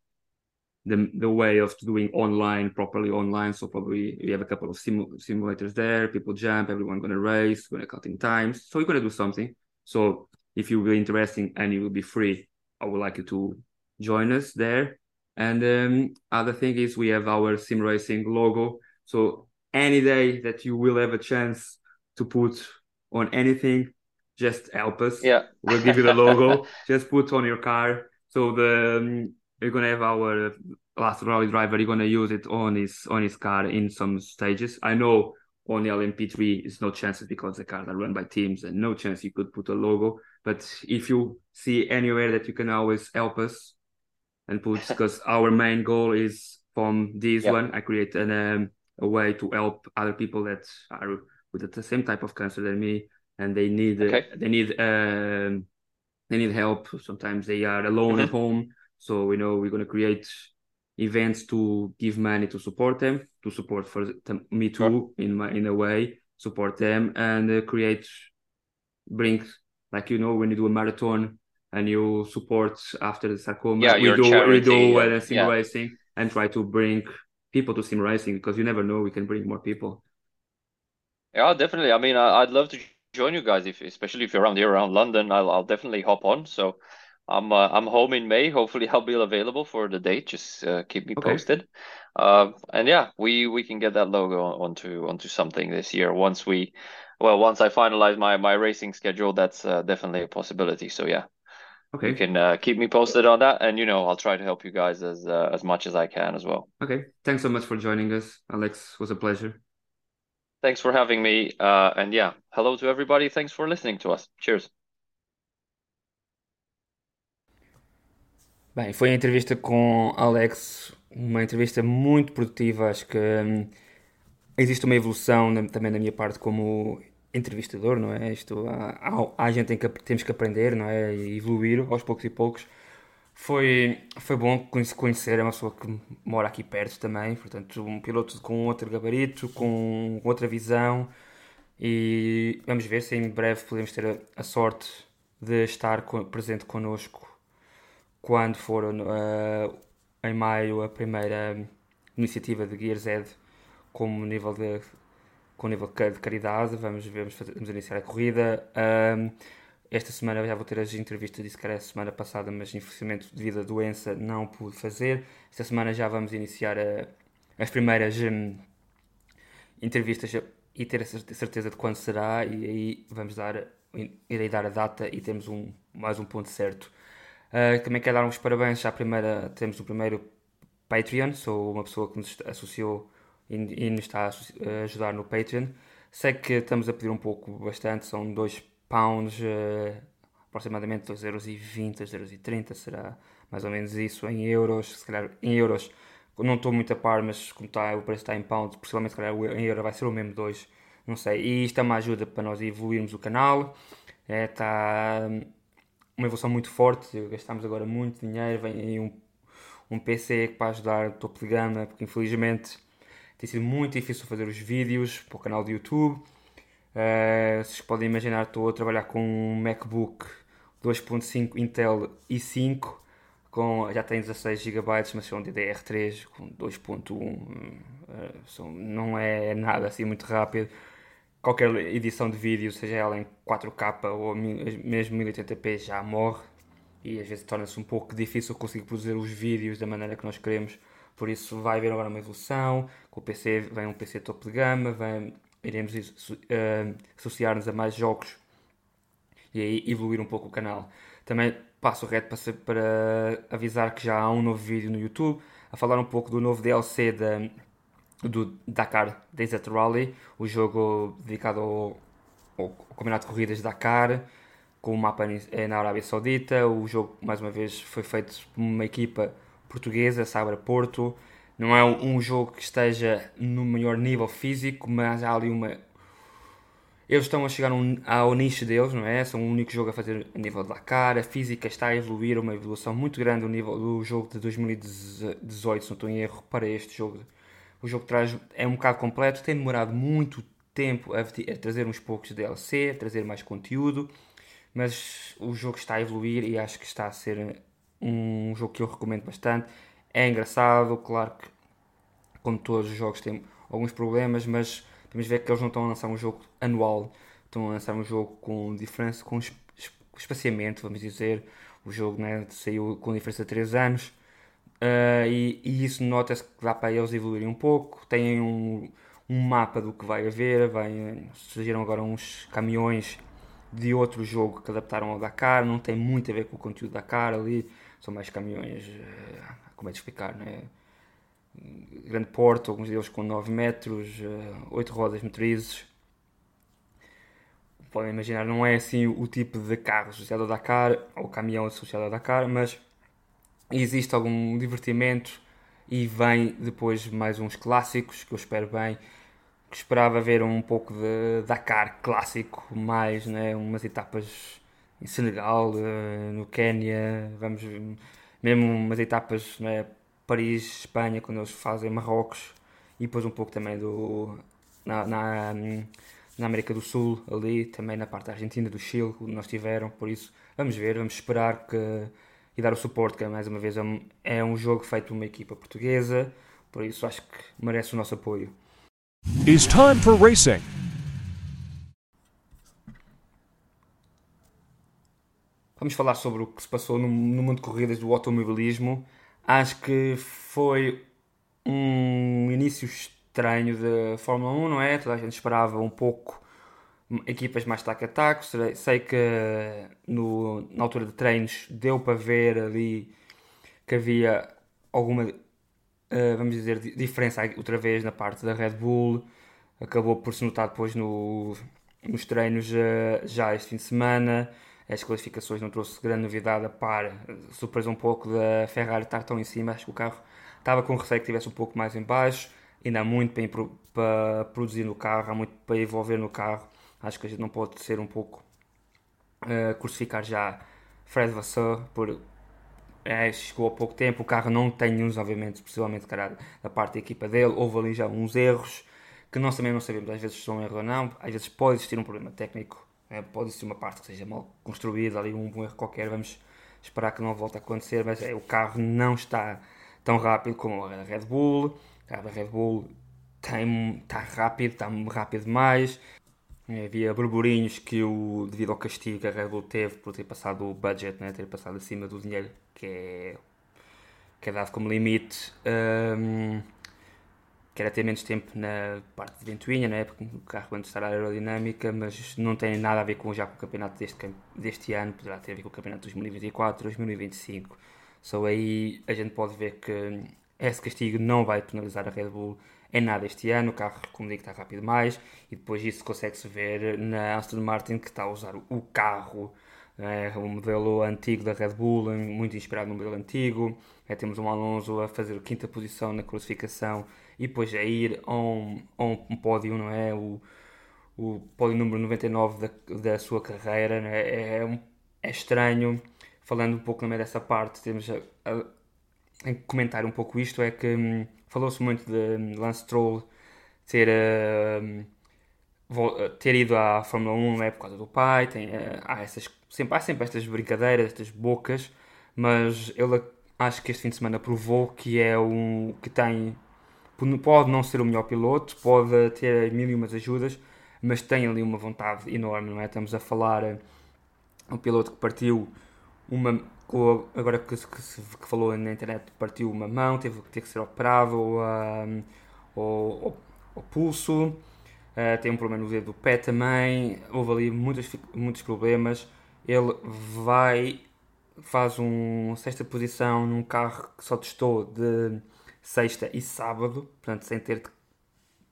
the the way of doing online properly online. So probably we have a couple of simu- simulators there. People jump. Everyone gonna race. Gonna cut in times. So we're gonna do something. So if you will be interested and you will be free, I would like you to join us there. And um, other thing is we have our sim racing logo. So any day that you will have a chance to put on anything, just help us. Yeah, we'll give you the logo. (laughs) just put on your car. So the um, we're gonna have our last rally driver. You're gonna use it on his on his car in some stages. I know on the LMP3 is no chances because the cars are run by teams and no chance you could put a logo. But if you see anywhere that you can always help us and put (laughs) because our main goal is from this yep. one. I create an um, a way to help other people that are with the same type of cancer than me and they need okay. uh, they need um, they need help. Sometimes they are alone mm-hmm. at home so we know we're going to create events to give money to support them, to support for them, me too in my in a way, support them and uh, create, bring like you know when you do a marathon and you support after the sarcoma, yeah, we do charity, we do uh, sim yeah. racing and try to bring people to sim racing because you never know we can bring more people. Yeah, definitely. I mean, I'd love to join you guys if, especially if you're around here around London. I'll I'll definitely hop on. So I'm uh, I'm home in May. Hopefully, (laughs) I'll be available for the date. Just uh, keep me okay. posted. Uh, and yeah, we we can get that logo onto onto something this year once we, well, once I finalize my my racing schedule. That's uh, definitely a possibility. So yeah, okay, you can uh, keep me posted on that, and you know I'll try to help you guys as uh, as much as I can as well. Okay, thanks so much for joining us, Alex. It was a pleasure. Thanks for having me. and yeah, hello to everybody. Thanks for listening to us. Cheers. Bem, foi a entrevista com Alex, uma entrevista muito produtiva. Acho que hum, existe uma evolução na, também da minha parte como entrevistador, não é? Isto, há, há, gente tem que temos que aprender, não é? E evoluir aos poucos e poucos. Foi, foi bom conhecer, é uma pessoa que mora aqui perto também, portanto, um piloto com outro gabarito, com outra visão. E vamos ver se em breve podemos ter a, a sorte de estar presente connosco quando for uh, em maio a primeira iniciativa de Gears Ed como nível de com nível de caridade, vamos, vamos, fazer, vamos iniciar a corrida. Um, esta semana já vou ter as entrevistas, disse que era a semana passada, mas infelizmente devido à doença não pude fazer. Esta semana já vamos iniciar a, as primeiras um, entrevistas e ter a certeza de quando será e aí vamos dar, irei dar a data e temos um, mais um ponto certo. Uh, também quero dar uns parabéns à primeira, temos o primeiro Patreon, sou uma pessoa que nos associou e, e nos está a ajudar no Patreon. Sei que estamos a pedir um pouco, bastante, são 2 pounds, uh, aproximadamente 2,20€, 2,30€, será mais ou menos isso em euros, se calhar em euros não estou muito a par, mas como está, o preço está em pounds, possivelmente se calhar em euro vai ser o mesmo 2, não sei. E isto é uma ajuda para nós evoluirmos o canal, é, está uma evolução muito forte. Gastámos agora muito dinheiro. Vem aí um, um PC para ajudar topo de gama, porque infelizmente tem sido muito difícil fazer os vídeos para o canal do YouTube. Uh, vocês podem imaginar, estou a trabalhar com um MacBook 2.5 Intel i5 com, já tem 16 GB, mas são DDR3 com 2.1, uh, não é nada assim muito rápido. Qualquer edição de vídeo, seja ela em 4K ou mesmo 1080p, já morre e às vezes torna-se um pouco difícil conseguir produzir os vídeos da maneira que nós queremos. Por isso vai haver agora uma evolução, com o PC vem um PC topo de gama, vem, iremos uh, associar-nos a mais jogos e aí evoluir um pouco o canal. Também passo o reto para, para avisar que já há um novo vídeo no YouTube a falar um pouco do novo DLC da, do Dakar Desert Rally, o jogo dedicado ao, ao Campeonato de Corridas Dakar, com o mapa é na Arábia Saudita. O jogo, mais uma vez, foi feito por uma equipa portuguesa, Sabra Porto. Não é um jogo que esteja no maior nível físico, mas há ali uma eles estão a chegar ao nicho deles, não é? São o único jogo a fazer a nível da cara. A física está a evoluir, uma evolução muito grande o nível do jogo de 2018, se não estou em erro, para este jogo. O jogo traz, é um bocado completo, tem demorado muito tempo a, a trazer uns poucos DLC, a trazer mais conteúdo, mas o jogo está a evoluir e acho que está a ser um jogo que eu recomendo bastante. É engraçado, claro que, como todos os jogos, tem alguns problemas, mas Temos de ver que eles não estão a lançar um jogo anual, estão a lançar um jogo com diferença, com espaciamento, vamos dizer. O jogo né, saiu com diferença de 3 anos uh, e, e, isso nota-se que dá para eles evoluírem um pouco. Têm um, um mapa do que vai haver, vai, surgiram agora uns caminhões de outro jogo que adaptaram ao Dakar, não tem muito a ver com o conteúdo da Dakar ali, são mais caminhões, uh, como é de explicar, né? grande porte, alguns deles com 9 metros, 8 eh, rodas motrizes. Podem imaginar, não é assim o tipo de carro associado ao Dakar, ou caminhão associado ao Dakar, mas existe algum divertimento e vem depois mais uns clássicos que eu espero bem. Que esperava ver um pouco de Dakar clássico, mais né, umas etapas em Senegal, eh, no Quénia, vamos mesmo umas etapas né, Paris, Espanha, quando eles fazem Marrocos e depois um pouco também do na, na, na, América do Sul, ali, também na parte da Argentina, do Chile, onde nós tiveram, por isso vamos ver, vamos esperar que e dar o suporte, que mais uma vez é um, é um jogo feito por uma equipa portuguesa, por isso acho que merece o nosso apoio. It's time for racing. Vamos falar sobre o que se passou no, no mundo de corridas do automobilismo Acho que foi um início estranho da Fórmula 1, não é? Toda a gente esperava um pouco equipas mais tac a taco. Sei que no, na altura de treinos deu para ver ali que havia alguma, uh, vamos dizer, diferença outra vez na parte da Red Bull. Acabou por se notar depois no, nos treinos uh, já este fim de semana as classificações não trouxe grande novidade a par, surpresa um pouco da Ferrari estar tão em cima, acho que o carro estava com receio que estivesse um pouco mais em baixo, ainda há muito para, para, produzir no carro, há muito para envolver no carro, acho que a gente não pode ser um pouco uh, crucificar já Fred Vasseur por é, chegou há pouco tempo, o carro não tem uns, obviamente, possivelmente cara, da parte da equipa dele, houve ali já uns erros que nós também não sabemos, às vezes são erros ou não, às vezes pode existir um problema técnico é, pode ser uma parte que seja mal construída, ali um, um erro qualquer, vamos esperar que não volte a acontecer, mas é, o carro não está tão rápido como a Red Bull, o carro da Red Bull tem, está rápido, está rápido demais. É, havia burburinhos que o, devido ao castigo que a Red Bull teve por ter passado o budget, né, ter passado acima do dinheiro que é, que é dado como limite, um, quer ter menos tempo na parte de ventoinha, não é? Porque o carro quando está aerodinâmica, mas não tem nada a ver com já com o campeonato deste, deste ano, poderá ter a ver com o campeonato de 2024, 2025. Só aí a gente pode ver que esse castigo não vai penalizar a Red Bull em nada este ano, o carro, como digo, está rápido mais, e depois isso consegue-se ver na Aston Martin que está a usar o carro é o modelo antigo da Red Bull, muito inspirado no modelo antigo. É, temos um Alonso a fazer a quinta posição na classificação e depois a ir a um, a um pódio, não é? O, o pódio número 99 da, da sua carreira, não é? É, é estranho. Falando um pouco também dessa parte, temos a, a, a comentar um pouco isto: é que hum, falou-se muito de Lance Stroll ter. Uh, ter ido à Fórmula 1 é por causa do pai, tem, uh, há, essas, sempre, há sempre estas brincadeiras, estas bocas, mas ele acho que este fim de semana provou que é um que tem pode não ser o melhor piloto, pode ter mil e umas ajudas, mas tem ali uma vontade enorme, não é? Estamos a falar eh, um piloto que partiu uma agora que, que, que, falou na internet partiu uma mão, teve que ter que ser operado um, o, o, pulso, uh, tem um problema no dedo do pé também, houve ali muitos, muitos problemas. Ele vai, faz um sexta posição num carro que só testou de sexta e sábado, portanto, sem ter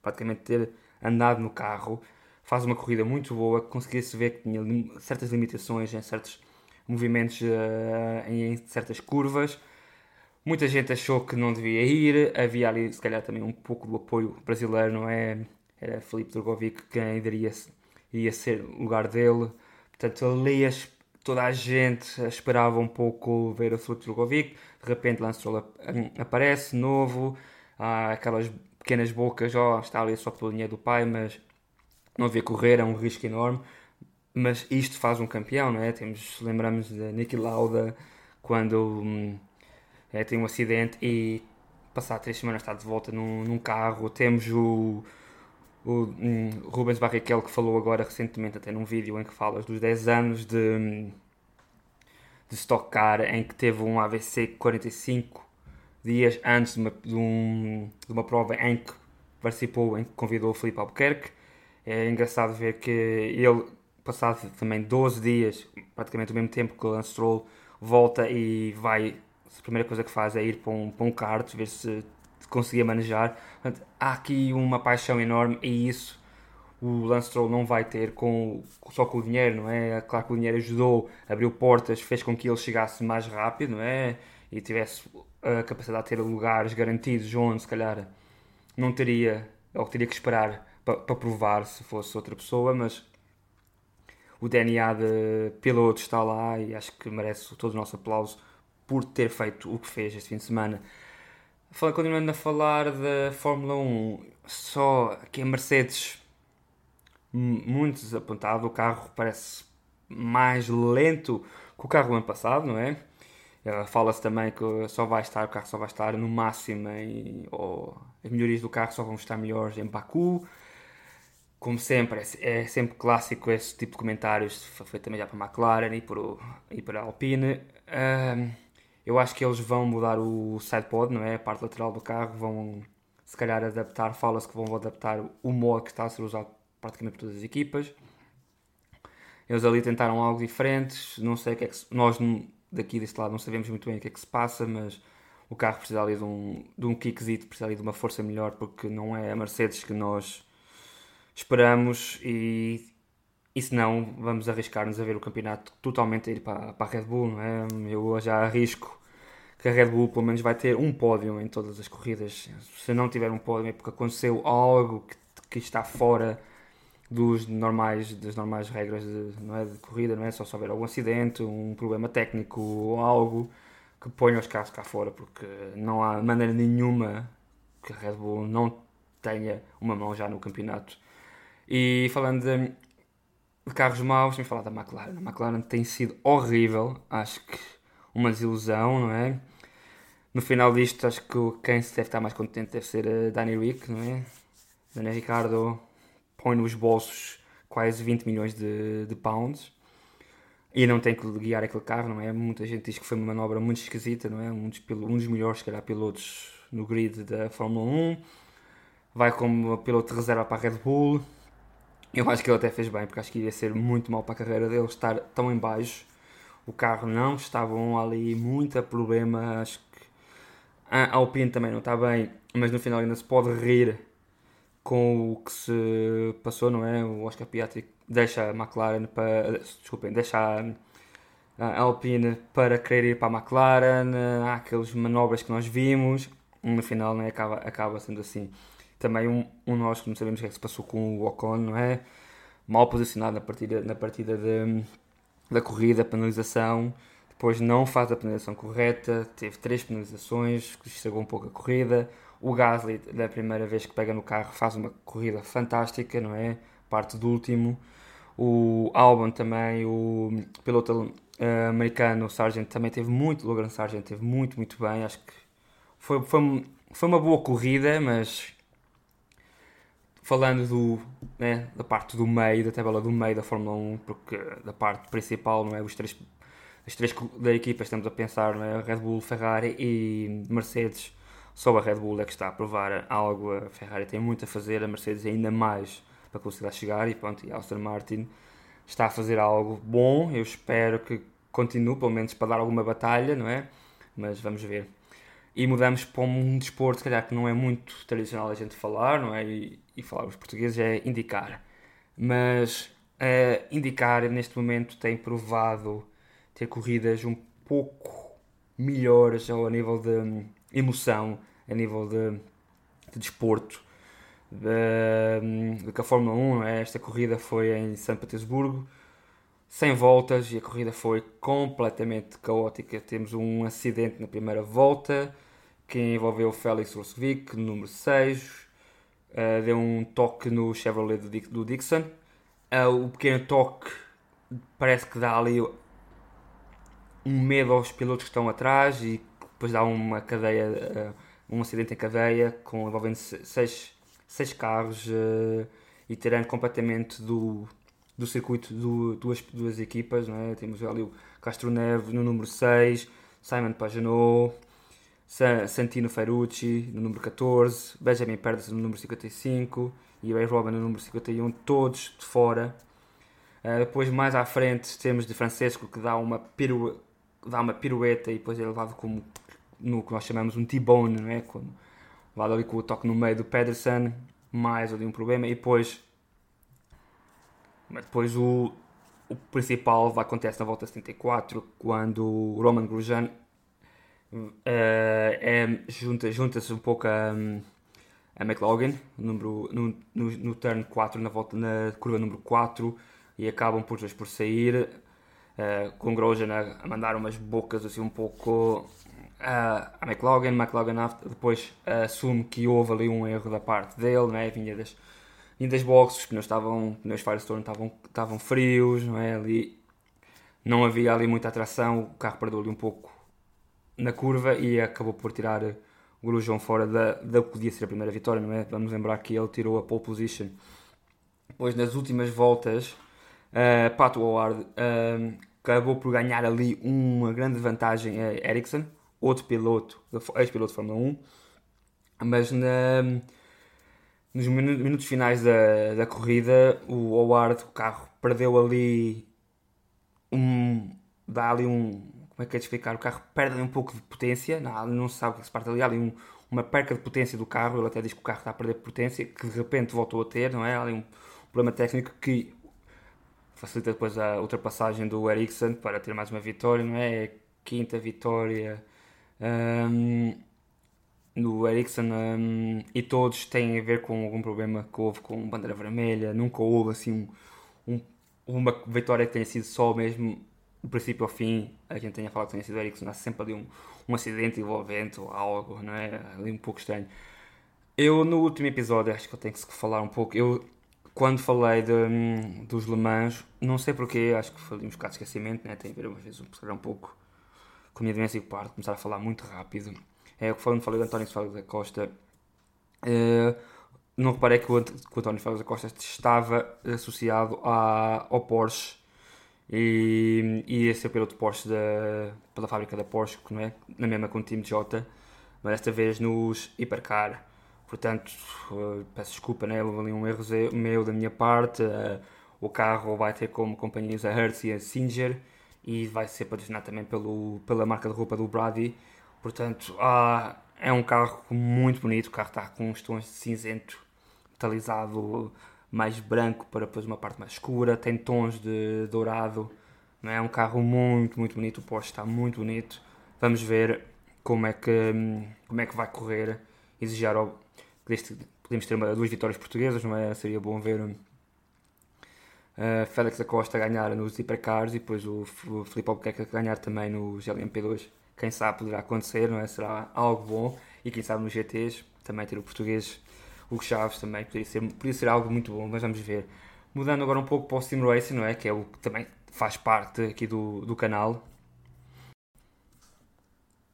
praticamente ter andado no carro. Faz uma corrida muito boa, conseguia-se ver que tinha certas limitações em certos movimentos uh, em certas curvas. Muita gente achou que não devia ir, havia ali se calhar também um pouco do apoio brasileiro, não é? Era Felipe Drogovic quem iria, iria ser o lugar dele. Portanto, ali toda a gente esperava um pouco ver o Drogovic, de repente Lance Stroll aparece, novo, há aquelas pequenas bocas, ó, está ali só pela linha do pai, mas não devia correr, é um risco enorme mas isto faz um campeão, não é? Temos, lembramos de Niki Lauda quando hum, é, tem um acidente e passar três semanas está de volta num, num carro. Temos o, o um, Rubens Barrichello que falou agora recentemente até num vídeo em que fala dos 10 anos de, hum, de Stock Car em que teve um AVC 45 dias antes de uma, de, um, de uma prova em que participou, em que convidou o Felipe Albuquerque. É engraçado ver que ele passado também 12 dias, praticamente o mesmo tempo que o Lance Stroll volta e vai, a primeira coisa que faz é ir para um, para um kart, ver se conseguia manejar. Portanto, há aqui uma paixão enorme e isso o Lance Stroll não vai ter com, só com o dinheiro, não é? Claro que o dinheiro ajudou, abriu portas, fez com que ele chegasse mais rápido, não é? E tivesse a capacidade de ter lugares garantidos onde, se calhar, não teria, ou teria que esperar para, para provar se fosse outra pessoa, mas o DNA de piloto está lá e acho que merece todo o nosso aplauso por ter feito o que fez este fim de semana. Continuando a falar da Fórmula 1, só que a Mercedes muito desapontado, o carro parece mais lento que o carro ano passado, não é? Fala-se também que só vai estar, o carro só vai estar no máximo em, ou as melhorias do carro só vão estar melhores em Baku, como sempre, é, é, sempre clássico esse tipo de comentários, foi também já para a McLaren e para, o, e para a Alpine. Eu acho que eles vão mudar o sidepod, não é? A parte lateral do carro, vão se calhar adaptar, fala-se que vão adaptar o modo que está a ser usado praticamente por todas as equipas. Eles ali tentaram algo diferente, não sei o que é que se, nós daqui deste lado não sabemos muito bem o que é que se passa, mas o carro precisa ali de um, de um kickzito, precisa ali de uma força melhor, porque não é a Mercedes que nós esperamos e, e se não, vamos arriscar-nos a ver o campeonato totalmente ir para, para a Red Bull, não é? Eu já arrisco que a Red Bull pelo menos vai ter um pódio em todas as corridas. Se não tiver um pódio é porque aconteceu algo que, que está fora dos normais, das normais regras de, não é, de corrida, não é? Só se houver algum acidente, um problema técnico ou algo que ponha os carros cá fora, porque não há maneira nenhuma que a Red Bull não tenha uma mão já no campeonato e falando de carros maus, vamos falar da McLaren. A McLaren tem sido horrível, acho que uma desilusão, não é? No final disto, acho que quem se deve estar mais contente deve ser a Danny Rick, não é? Daniel Ricardo põe nos bolsos quase 20 milhões de, de pounds e não tem que guiar aquele carro, não é? Muita gente diz que foi uma manobra muito esquisita, não é? Um dos, um dos melhores, se calhar, pilotos no grid da Fórmula 1. Vai como piloto de reserva para a Red Bull eu acho que ele até fez bem, porque acho que iria ser muito mal para a carreira dele estar tão em baixo. O carro não estava ali, muito problema. Acho que a Alpine também não está bem, mas no final ainda se pode rir com o que se passou, não é? O Oscar Piastri deixa a McLaren para. Desculpem, deixa a Alpine para querer ir para a McLaren. Há aquelas manobras que nós vimos, no final né, acaba, acaba sendo assim também um, um nós que não sabemos o que é que se passou com o Ocon, não é? Mal posicionado na partida, na partida de, da corrida, penalização, depois não faz a penalização correta, teve três penalizações, estragou um pouco a corrida. O Gasly, da primeira vez que pega no carro, faz uma corrida fantástica, não é? Parte do último. O Albon também, o piloto uh, americano, o Sargent, também teve muito, Logan Sargent teve muito, muito bem. Acho que foi, foi, foi uma boa corrida, mas falando do, né, da parte do meio, da tabela do meio da Fórmula 1, porque da parte principal, não é? Os três, as três da equipa estamos a pensar, não é? Red Bull, Ferrari e Mercedes. Só a Red Bull é que está a provar algo, a Ferrari tem muito a fazer, a Mercedes ainda mais para conseguir chegar e pronto, e a Aston Martin está a fazer algo bom, eu espero que continue, pelo menos para dar alguma batalha, não é? Mas vamos ver. E mudamos para um desporto, se calhar, que não é muito tradicional a gente falar, não é? E, e falar portugueses é indicar. Mas uh, indicar, neste momento, tem provado ter corridas um pouco melhores ao nível de hum, emoção, a nível de, de desporto do que a Fórmula 1. É? Esta corrida foi em São Petersburgo, sem voltas e a corrida foi completamente caótica. Temos um acidente na primeira volta que envolveu o Félix Roscovic, número 6, uh, eh, deu um toque no Chevrolet do, Dixon. Uh, o pequeno toque parece que dá ali um medo aos pilotos que estão atrás e depois dá uma cadeia, uh, um acidente em cadeia com envolvendo seis seis carros e tirando completamente do, do circuito duas, duas equipas. Não é? Temos ali o Castro Neves no número 6, Simon Pagenaud, Santino Ferrucci no número 14, Benjamin Perdas no número 55 e Ray Robin no número 51, todos de fora. Uh, depois mais à frente temos de Francesco que dá uma, piru... dá uma pirueta e depois é levado como no que nós chamamos um T-bone, não é? Levado ali com o toque no meio do Pedersen, mais ali um problema, e depois, depois o, o principal acontece na volta 74, quando o Roman Grosjean uh, é, junta-se junta um pouco a, a McLaughlin, número, no, no, no turn 4, na, volta, na curva número 4, e acabam por, por sair, uh, com Grosjean a, a mandar umas bocas assim um pouco a McLaughlin, McLaughlin depois assume que houve ali um erro da parte dele, não é? vinha das, vinha das boxes, os pneus estavam, pneus Firestone estavam, estavam frios, não é? Ali não havia ali muita atração, o carro perdeu ali um pouco na curva e acabou por tirar o Grosjean fora da, da que podia ser a primeira vitória, não é? Vamos lembrar que ele tirou a pole position. Depois nas últimas voltas, uh, Pato Howard uh, acabou por ganhar ali uma grande vantagem a Ericsson, outro piloto, ex-piloto de Fórmula 1, mas na, nos minutos finais da, da corrida, o Howard, o carro, perdeu ali um. dá ali um. Como é que é de explicar? O carro perde ali um pouco de potência, não, não se sabe o que se parte ali, há ali um, uma perca de potência do carro, ele até diz que o carro está a perder potência, que de repente voltou a ter, não é? Há ali um problema técnico que facilita depois a ultrapassagem do Ericsson para ter mais uma vitória, não é? é quinta vitória um, do Ericsson um, e todos têm a ver com algum problema que houve com bandeira vermelha, nunca houve assim um, uma vitória que tenha sido só mesmo do princípio ao fim, a gente tenha falado que tenha sido Ericsson, há sempre ali um, um acidente envolvente ou algo, não é? Ali um pouco estranho. Eu no último episódio, acho que eu tenho que falar um pouco, eu quando falei de, hum, dos Le Mans, não sei porquê, acho que falei um bocado de esquecimento, né? tem a ver às vezes um pouco com a minha doença e parte, começar a falar muito rápido. É que falando, falei do António Félix da Costa. Uh, não reparei que o, que o António Félix da Costa estava associado à, ao Porsche e, e esse é o piloto Porsche da, pela fábrica da Porsche, não é? na mesma com o time J, mas desta vez nos Hipercar. Portanto, uh, peço desculpa, né? houve ali um erro meu da minha parte. Uh, o carro vai ter como companhias a Hertz e a Singer e vai ser patrocinado também pelo, pela marca de roupa do Brady. Portanto, é um carro muito bonito. O carro está com uns tons de cinzento metalizado mais branco para depois uma parte mais escura. Tem tons de dourado. É? é um carro muito, muito bonito. O Porsche está muito bonito. Vamos ver como é que, como é que vai correr. Exigir ao, podemos ter uma, duas vitórias portuguesas, não é? Seria bom ver uh, Félix Acosta ganhar nos hipercars e depois o, o Filipe Albuquerque ganhar também nos LMP2. Quem sabe poderá acontecer, não é? Será algo bom. E quem sabe nos GTs também ter o português Hugo Chaves também poderia ser, poderia ser algo muito bom, mas vamos ver. Mudando agora um pouco para o Sim Racing, não é? Que é o que também faz parte aqui do, do canal.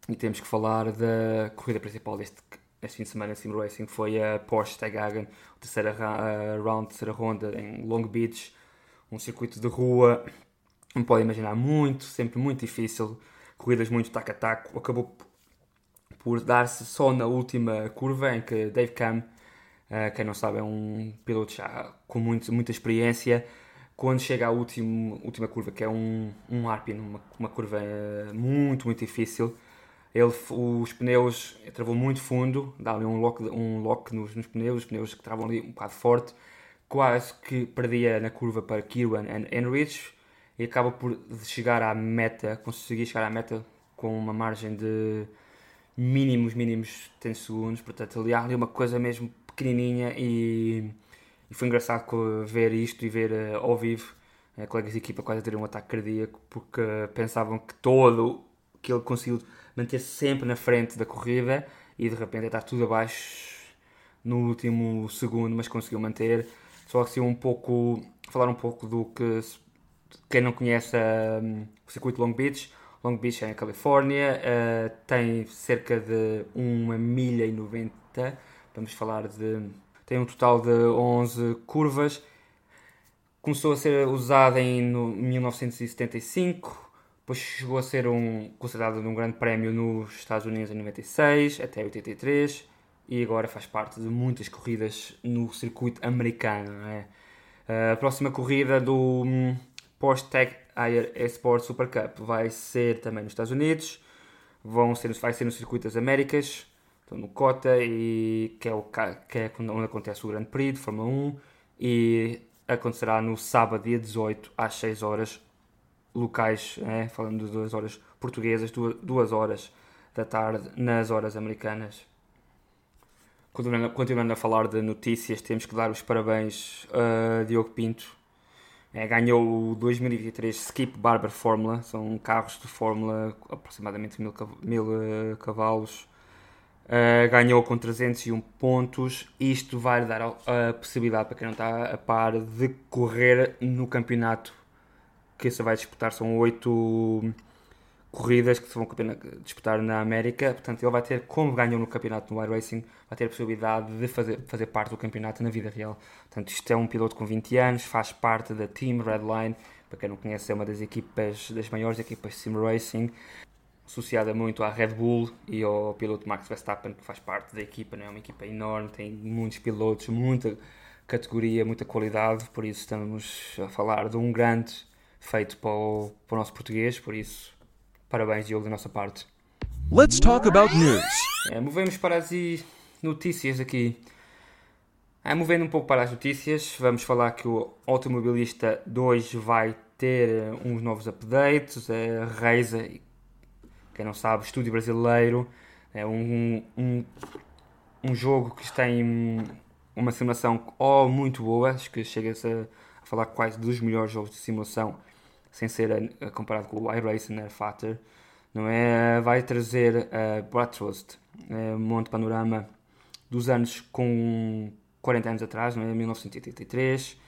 E temos que falar da corrida principal deste, deste fim de semana Sim Racing, foi a Porsche Tayhagen, terceira round, terceira ronda em Long Beach, um circuito de rua, não pode imaginar muito, sempre muito difícil, corridas muito tac a tac, acabou por dar-se só na última curva em que Dave Cam, uh, quem não sabe, é um piloto já com muito, muita experiência. Quando chega à última, última curva, que é um, um Arpin, uma, uma curva muito, muito difícil, ele, os pneus travou muito fundo, dá ali um lock, um lock nos, nos pneus, os pneus que travam ali um bocado forte, quase que perdia na curva para Kirwan e Enrich e acaba por chegar à meta, conseguir chegar à meta com uma margem de mínimos, mínimos 10 segundos, portanto ali há ali uma coisa mesmo pequenininha e, e foi engraçado ver isto e ver uh, ao vivo uh, colegas de equipa quase a ter um ataque cardíaco porque pensavam que todo que ele conseguiu manter-se sempre na frente da corrida e de repente está tudo abaixo no último segundo, mas conseguiu manter. Só assim um pouco, falar um pouco do que quem não conhece um, o circuito Long Beach, Long Beach é na Califórnia, uh, tem cerca de 1 milha e 90, vamos falar de. tem um total de 11 curvas. Começou a ser usada em no, 1975, depois chegou a ser um, considerado um grande prémio nos Estados Unidos em 96 até 83 e agora faz parte de muitas corridas no circuito americano. É? A próxima corrida do Tech Air Esport Super Cup vai ser também nos Estados Unidos, vão ser, vai ser no Circuito das Américas, então no COTA, e, que, é o, que é onde acontece o Grande Prix de Fórmula 1, e acontecerá no sábado, dia 18, às 6 horas locais, é, falando de 2 horas portuguesas, 2 horas da tarde nas horas americanas. Continuando, continuando a falar de notícias, temos que dar os parabéns a Diogo Pinto, é, ganhou o 2023 Skip Barber Fórmula, são carros de Fórmula aproximadamente mil, mil uh, cavalos. Uh, ganhou com 301 pontos. Isto vai dar a, a, possibilidade para quem não está a par de correr no campeonato que se vai disputar. São 8 corridas que se vão disputar na América. Portanto, ele vai ter, como ganhou no campeonato no iRacing, vai ter a possibilidade de fazer, fazer parte do campeonato na vida real. Portanto, isto é um piloto com 20 anos, faz parte da Team Redline. Para quem não conhece, é uma das equipas, das maiores equipas de sim racing, associada muito à Red Bull e ao piloto Max Verstappen, que faz parte da equipa. Né? É uma equipa enorme, tem muitos pilotos, muita categoria, muita qualidade. Por isso, estamos a falar de um grande feito para o, para o nosso português. Por isso, Parabéns, Diogo, da nossa parte. Let's talk about news. É, movemos para as notícias aqui. É, movendo um pouco para as notícias, vamos falar que o Automobilista 2 vai ter eh, uns novos updates. É, Reisa, quem não sabe, estúdio brasileiro. É um, um, um jogo que tem uma simulação oh, muito boa. Acho que chega-se a falar quase dos melhores jogos de simulação sem ser comparado com o iRacing Air Fatter, não é? Vai trazer a Bratwurst, uh, Monte Panorama dos anos com 40 anos atrás, não é? 1983,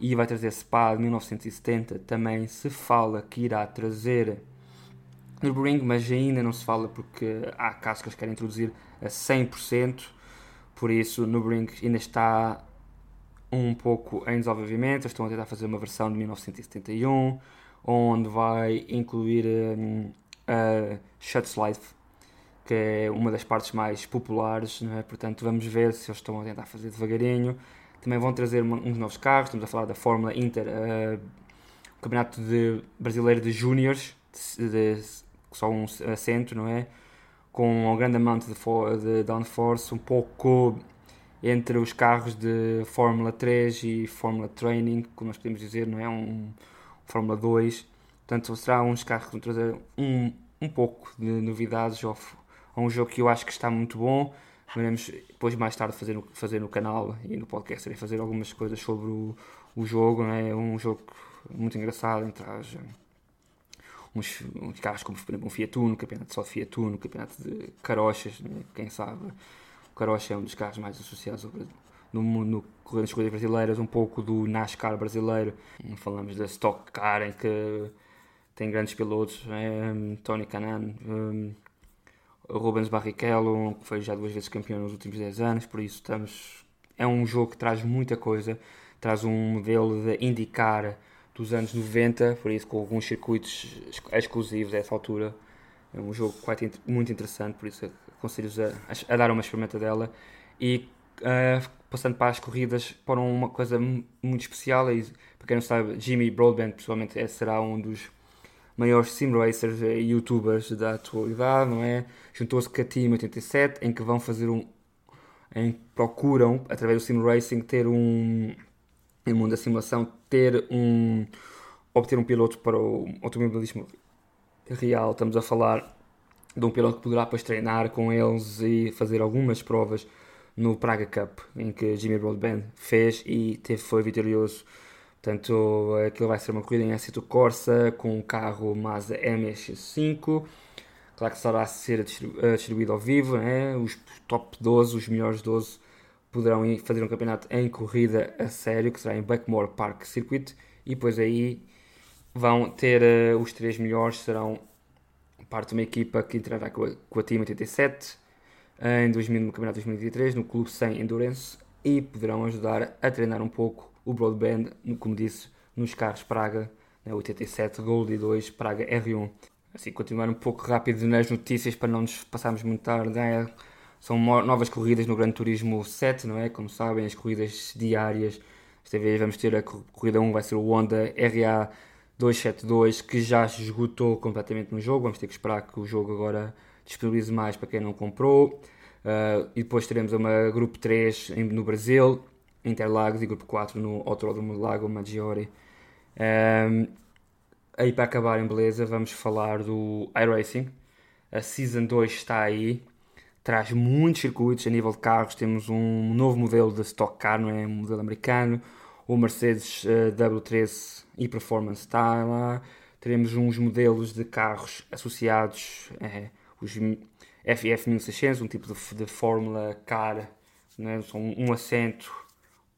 e vai trazer Spa de 1970. Também se fala que irá trazer Nürburgring, mas ainda não se fala porque há cascas que querem introduzir a 100%, por isso Nürburgring ainda está um pouco em desenvolvimento. Estão a tentar fazer uma versão de 1971 onde vai incluir um, a Shutslife, que é uma das partes mais populares, é? portanto vamos ver se eles estão a tentar fazer devagarinho. Também vão trazer uns novos carros, estamos a falar da Fórmula Inter, uh, o Campeonato de, Brasileiro de Júniores, só um assento, não é? Com um grande amount de, de downforce, um pouco entre os carros de Fórmula 3 e Fórmula Training, como nós podemos dizer, não é? Um, Fórmula 2. Portanto, será uns carros que vão trazer um, um pouco de novidades ao, a um jogo que eu acho que está muito bom. Veremos depois mais tarde fazer fazer no canal e no podcast fazer algumas coisas sobre o, o jogo. É um jogo muito engraçado, traz eh, uns, uns carros como um Fiat Uno, campeonato só de Fiat Uno, campeonato de carochas, né? quem sabe. O carocha é um dos carros mais associados ao, no, no corridas brasileiras, um pouco do NASCAR brasileiro. Falamos da Stock Car, em que tem grandes pilotos, é, Tony Canan, um, Rubens Barrichello, que foi já duas vezes campeão nos últimos 10 anos, por isso estamos... É um jogo que traz muita coisa, traz um modelo de indicar dos anos 90, por isso com alguns circuitos exclusivos a essa altura. É um jogo quite, muito interessante, por isso aconselho-vos a, a, dar uma experimenta dela. E uh, passando para as corridas, para uma coisa muito especial, e para quem não sabe, Jimmy Broadbent, pessoalmente, será um dos maiores sim racers e youtubers da atualidade, não é? Juntou-se com a Team 87, em que vão fazer um. em que procuram, através do sim racing, ter um. em mundo da simulação, ter um. obter um piloto para o automobilismo real. Estamos a falar de um piloto que poderá depois treinar com eles e fazer algumas provas no Praga Cup, em que Jimmy Broadbent fez e teve, foi vitorioso Portanto, aquilo vai ser uma corrida em Assetto Corsa com um carro Mazda MX5. Claro que será a ser eh, distribuído ao vivo, né? os top 12, os melhores 12 poderão fazer um campeonato em corrida a sério, que será em Blackmore Park Circuit, e depois aí vão ter uh, os três melhores, serão parte de uma equipa que entrará com a, com a Team 87 em 2000, no Campeonato 2023 no Clube 100 Endurance e poderão ajudar a treinar um pouco o broadband, como disse, nos carros Praga, né, 87 Gold e 2 Praga R1. Assim, continuar um pouco rápido nas notícias para não nos passarmos muito tarde. Né? São novas corridas no Gran Turismo 7, não é? Como sabem, as corridas diárias. Esta vez vamos ter a corrida 1, vai ser o Honda RA 272, que já esgotou completamente no jogo. Vamos ter que esperar que o jogo agora disponibilize mais para quem não comprou. Uh, e depois teremos uma Grupo 3 no Brasil, Interlagos e Grupo 4 no Autódromo de Lago Maggiore. Um, aí para acabar em beleza, vamos falar do iRacing. A Season 2 está aí, traz muitos circuitos a nível de carros. Temos um novo modelo de Stock Car, não é? Um modelo americano. O Mercedes uh, W13 e Performance está lá. Teremos uns modelos de carros associados, é, os FF 1600, um tipo de, de Fórmula Car, né? são um assento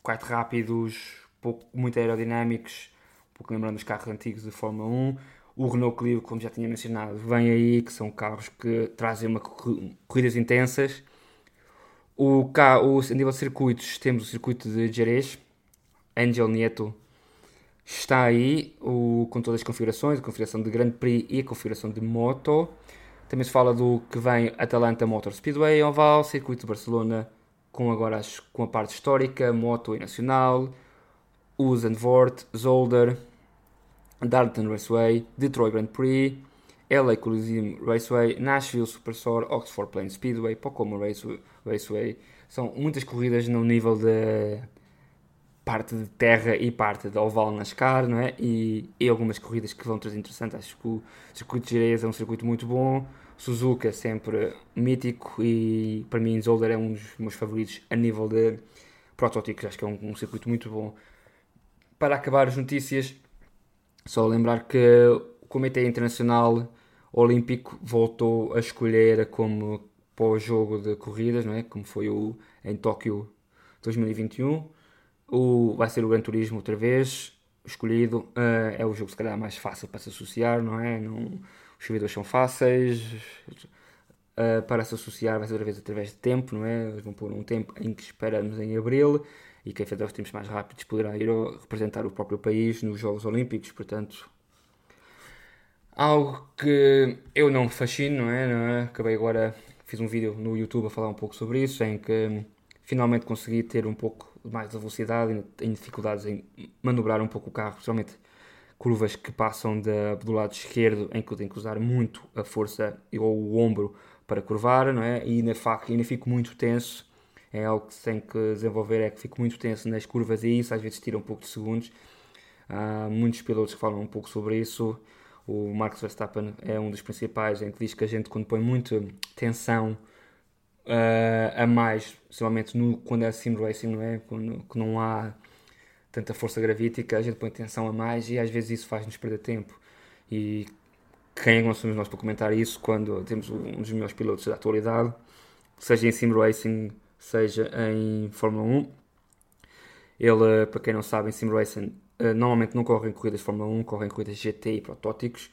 quite rápidos, pouco, muito aerodinâmicos, um pouco lembrando os carros antigos de Fórmula 1. O Renault Clio, como já tinha mencionado, vem aí, que são carros que trazem uma, corridas intensas. O, o, a nível de circuitos, temos o circuito de Jerez, Angel Nieto está aí, o, com todas as configurações, a configuração de Grand Prix e a configuração de moto. Também se fala do que vem Atalanta Motor Speedway Oval, circuito de Barcelona, com agora com a parte histórica, moto e nacional, Zandvoort, Zolder, Darlington Raceway, Detroit Grand Prix, LA Coliseum Raceway, Nashville Superstore, Oxford Plains Speedway, Pocomo Raceway. São muitas corridas no nível de parte de terra e parte de oval NASCAR, não é? E, e algumas corridas que vão trazer interessantes. Acho que o circuito de Jerez é um circuito muito bom. Suzuka sempre mítico e para mim Zolder é um dos meus favoritos a nível de protótipos, acho que é um, um circuito muito bom. Para acabar as notícias, só lembrar que o Comitê Internacional Olímpico voltou a escolher como pós-jogo de corridas, não é? como foi o em Tóquio 2021. O, vai ser o Gran Turismo outra vez, escolhido. Uh, é o jogo se calhar mais fácil para se associar, não é? Não, os servidores são fáceis uh, para se associar, vai ser outra vez através de tempo, não é? Eles vão pôr um tempo em que esperamos em abril e quem fizer os tempos mais rápidos poderá ir representar o próprio país nos Jogos Olímpicos, portanto. Algo que eu não me fascino, não é? Não é? Acabei agora, fiz um vídeo no YouTube a falar um pouco sobre isso, em que finalmente consegui ter um pouco mais de velocidade tenho dificuldades em manobrar um pouco o carro, principalmente curvas que passam de, do lado esquerdo, em que eu tenho que usar muito a força ou o ombro para curvar, não é? E ainda, faco, ainda fico muito tenso. É algo que tem que desenvolver, é que fico muito tenso nas curvas e isso às vezes tira um pouco de segundos. Há muitos pilotos que falam um pouco sobre isso. O Max Verstappen é um dos principais, em que diz que a gente, quando põe muita tensão uh, a mais, principalmente no, quando é sim racing, não é? Quando, que não há tanta força gravítica, a gente põe tensão a mais e às vezes isso faz-nos perder tempo. E quem é que nós somos nós para comentar isso quando temos um dos melhores pilotos da atualidade, seja em sim racing, seja em Fórmula 1, Ele, para quem não sabe, em Sim Racing normalmente não corre em corridas de Fórmula 1, corre em corridas GT e protótipos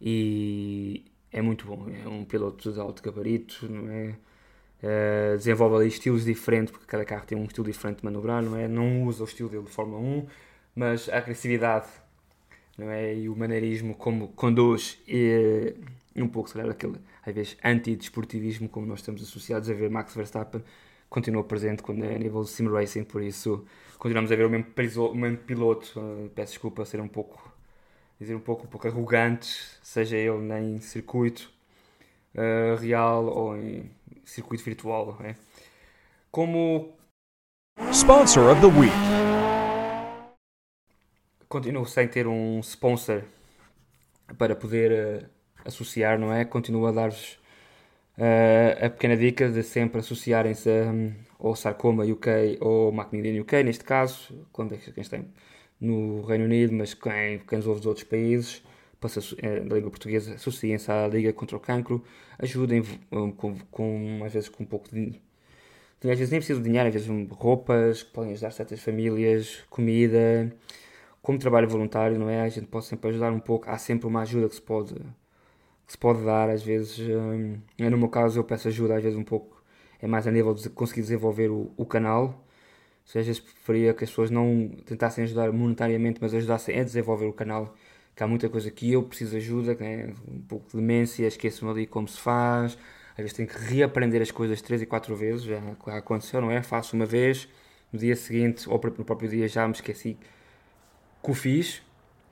e é muito bom. É um piloto de alto gabarito, não é? Uh, desenvolve ali estilos diferentes, porque cada carro tem um estilo diferente de manobrar, não é? Não usa o estilo dele de Fórmula 1, mas a agressividade não é? e o maneirismo como conduz e, um pouco, se calhar, aquele, às vezes, anti-desportivismo como nós estamos associados a ver Max Verstappen continua presente quando é a nível de sim racing, por isso continuamos a ver o mesmo, o mesmo piloto, uh, peço desculpa ser um pouco dizer um pouco, um pouco arrogantes, seja ele em circuito uh, real ou em circuito virtual. É? Como Sponsor of the Week continuo sem ter um sponsor para poder uh, associar, não é? Continuo a dar-vos uh, a pequena dica de sempre associarem-se um, ao Sarcoma UK ou Macmillan UK, neste caso, quando é que quem está no Reino Unido, mas quem, quem ouve dos outros países, passa, da língua portuguesa, associem-se à Liga contra o Cancro, ajudem um, com, com, às vezes com um pouco de, às vezes nem preciso de dinheiro, às vezes roupas que podem ajudar certas famílias, comida, como trabalho voluntário, não é? A gente pode sempre ajudar um pouco, há sempre uma ajuda que se pode, que se pode dar, às vezes, um, no meu caso eu peço ajuda, às vezes um pouco, é mais a nível de conseguir desenvolver o, o canal, seja, preferia que as pessoas não tentassem ajudar monetariamente, mas ajudassem a desenvolver o canal. Que há muita coisa que eu preciso de ajuda, né? um pouco de demência, esqueço-me ali como se faz. Às vezes tenho que reaprender as coisas três e quatro vezes, já aconteceu, não é? Faço uma vez, no dia seguinte, ou no próprio dia, já me esqueci que o fiz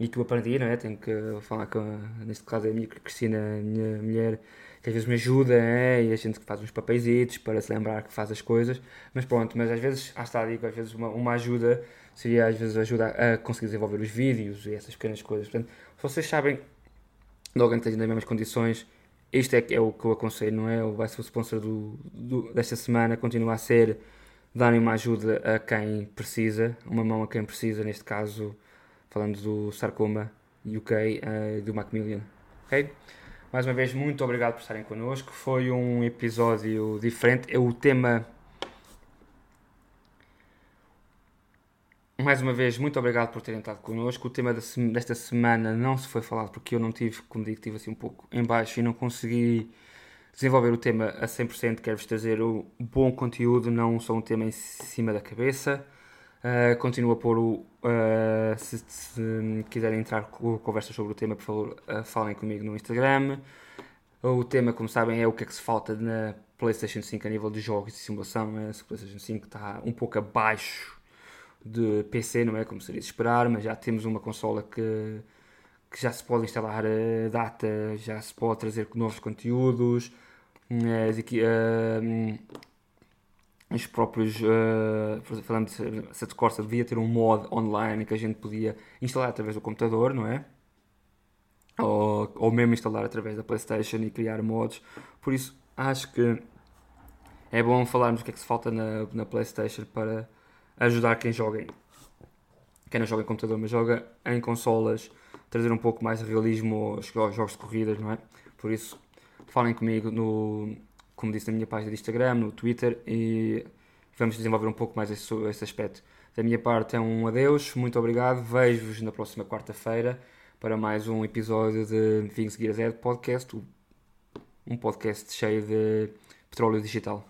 e que o aprendi, não é? Tenho que falar com, neste caso, a minha Cristina, a minha mulher, que às vezes me ajuda, é? e a gente faz uns papéis para se lembrar que faz as coisas, mas pronto, mas às vezes, ah está, digo, às vezes uma, uma ajuda seria às vezes ajuda a conseguir desenvolver os vídeos e essas pequenas coisas. Portanto, se vocês sabem que esteja nas mesmas condições, isto é, é o que eu aconselho, não é? Vai ser o sponsor do, do, desta semana, continua a ser darem uma ajuda a quem precisa, uma mão a quem precisa, neste caso, falando do Sarcoma UK uh, do Macmillan. Ok? Mais uma vez, muito obrigado por estarem connosco. Foi um episódio diferente. É o tema. Mais uma vez, muito obrigado por terem estado connosco. O tema desta semana não se foi falado porque eu não tive, como digo, estive assim um pouco em baixo e não consegui desenvolver o tema a 100%. Quero-vos trazer um bom conteúdo, não só um tema em cima da cabeça. Uh, continuo a pôr o. Uh, se, se, quiserem entrar com conversas sobre o tema, por favor, uh, falem comigo no Instagram. O tema, como sabem, é o que é que se falta na PlayStation 5 a nível de jogos de simulação. Né? A PlayStation 5 está um pouco abaixo de PC, não é? Como seria de esperar, mas já temos uma consola que, que já se pode instalar a data, já se pode trazer novos conteúdos. As, os próprios, uh, falando de Assetto Corsa, devia ter um mod online que a gente podia instalar através do computador, não é? Ou, ou mesmo instalar através da Playstation e criar mods. Por isso, acho que é bom falarmos o que é que se falta na, na Playstation para ajudar quem joga quem não joga em computador, mas joga em consolas, trazer um pouco mais de realismo aos jogos de corridas, não é? Por isso, falem comigo no, como disse na minha página de Instagram, no Twitter e vamos desenvolver um pouco mais esse, esse aspecto. Da minha parte é um adeus, muito obrigado, vejo-vos na próxima quarta-feira para mais um episódio de Things Gears Ed Podcast, um podcast cheio de petróleo digital.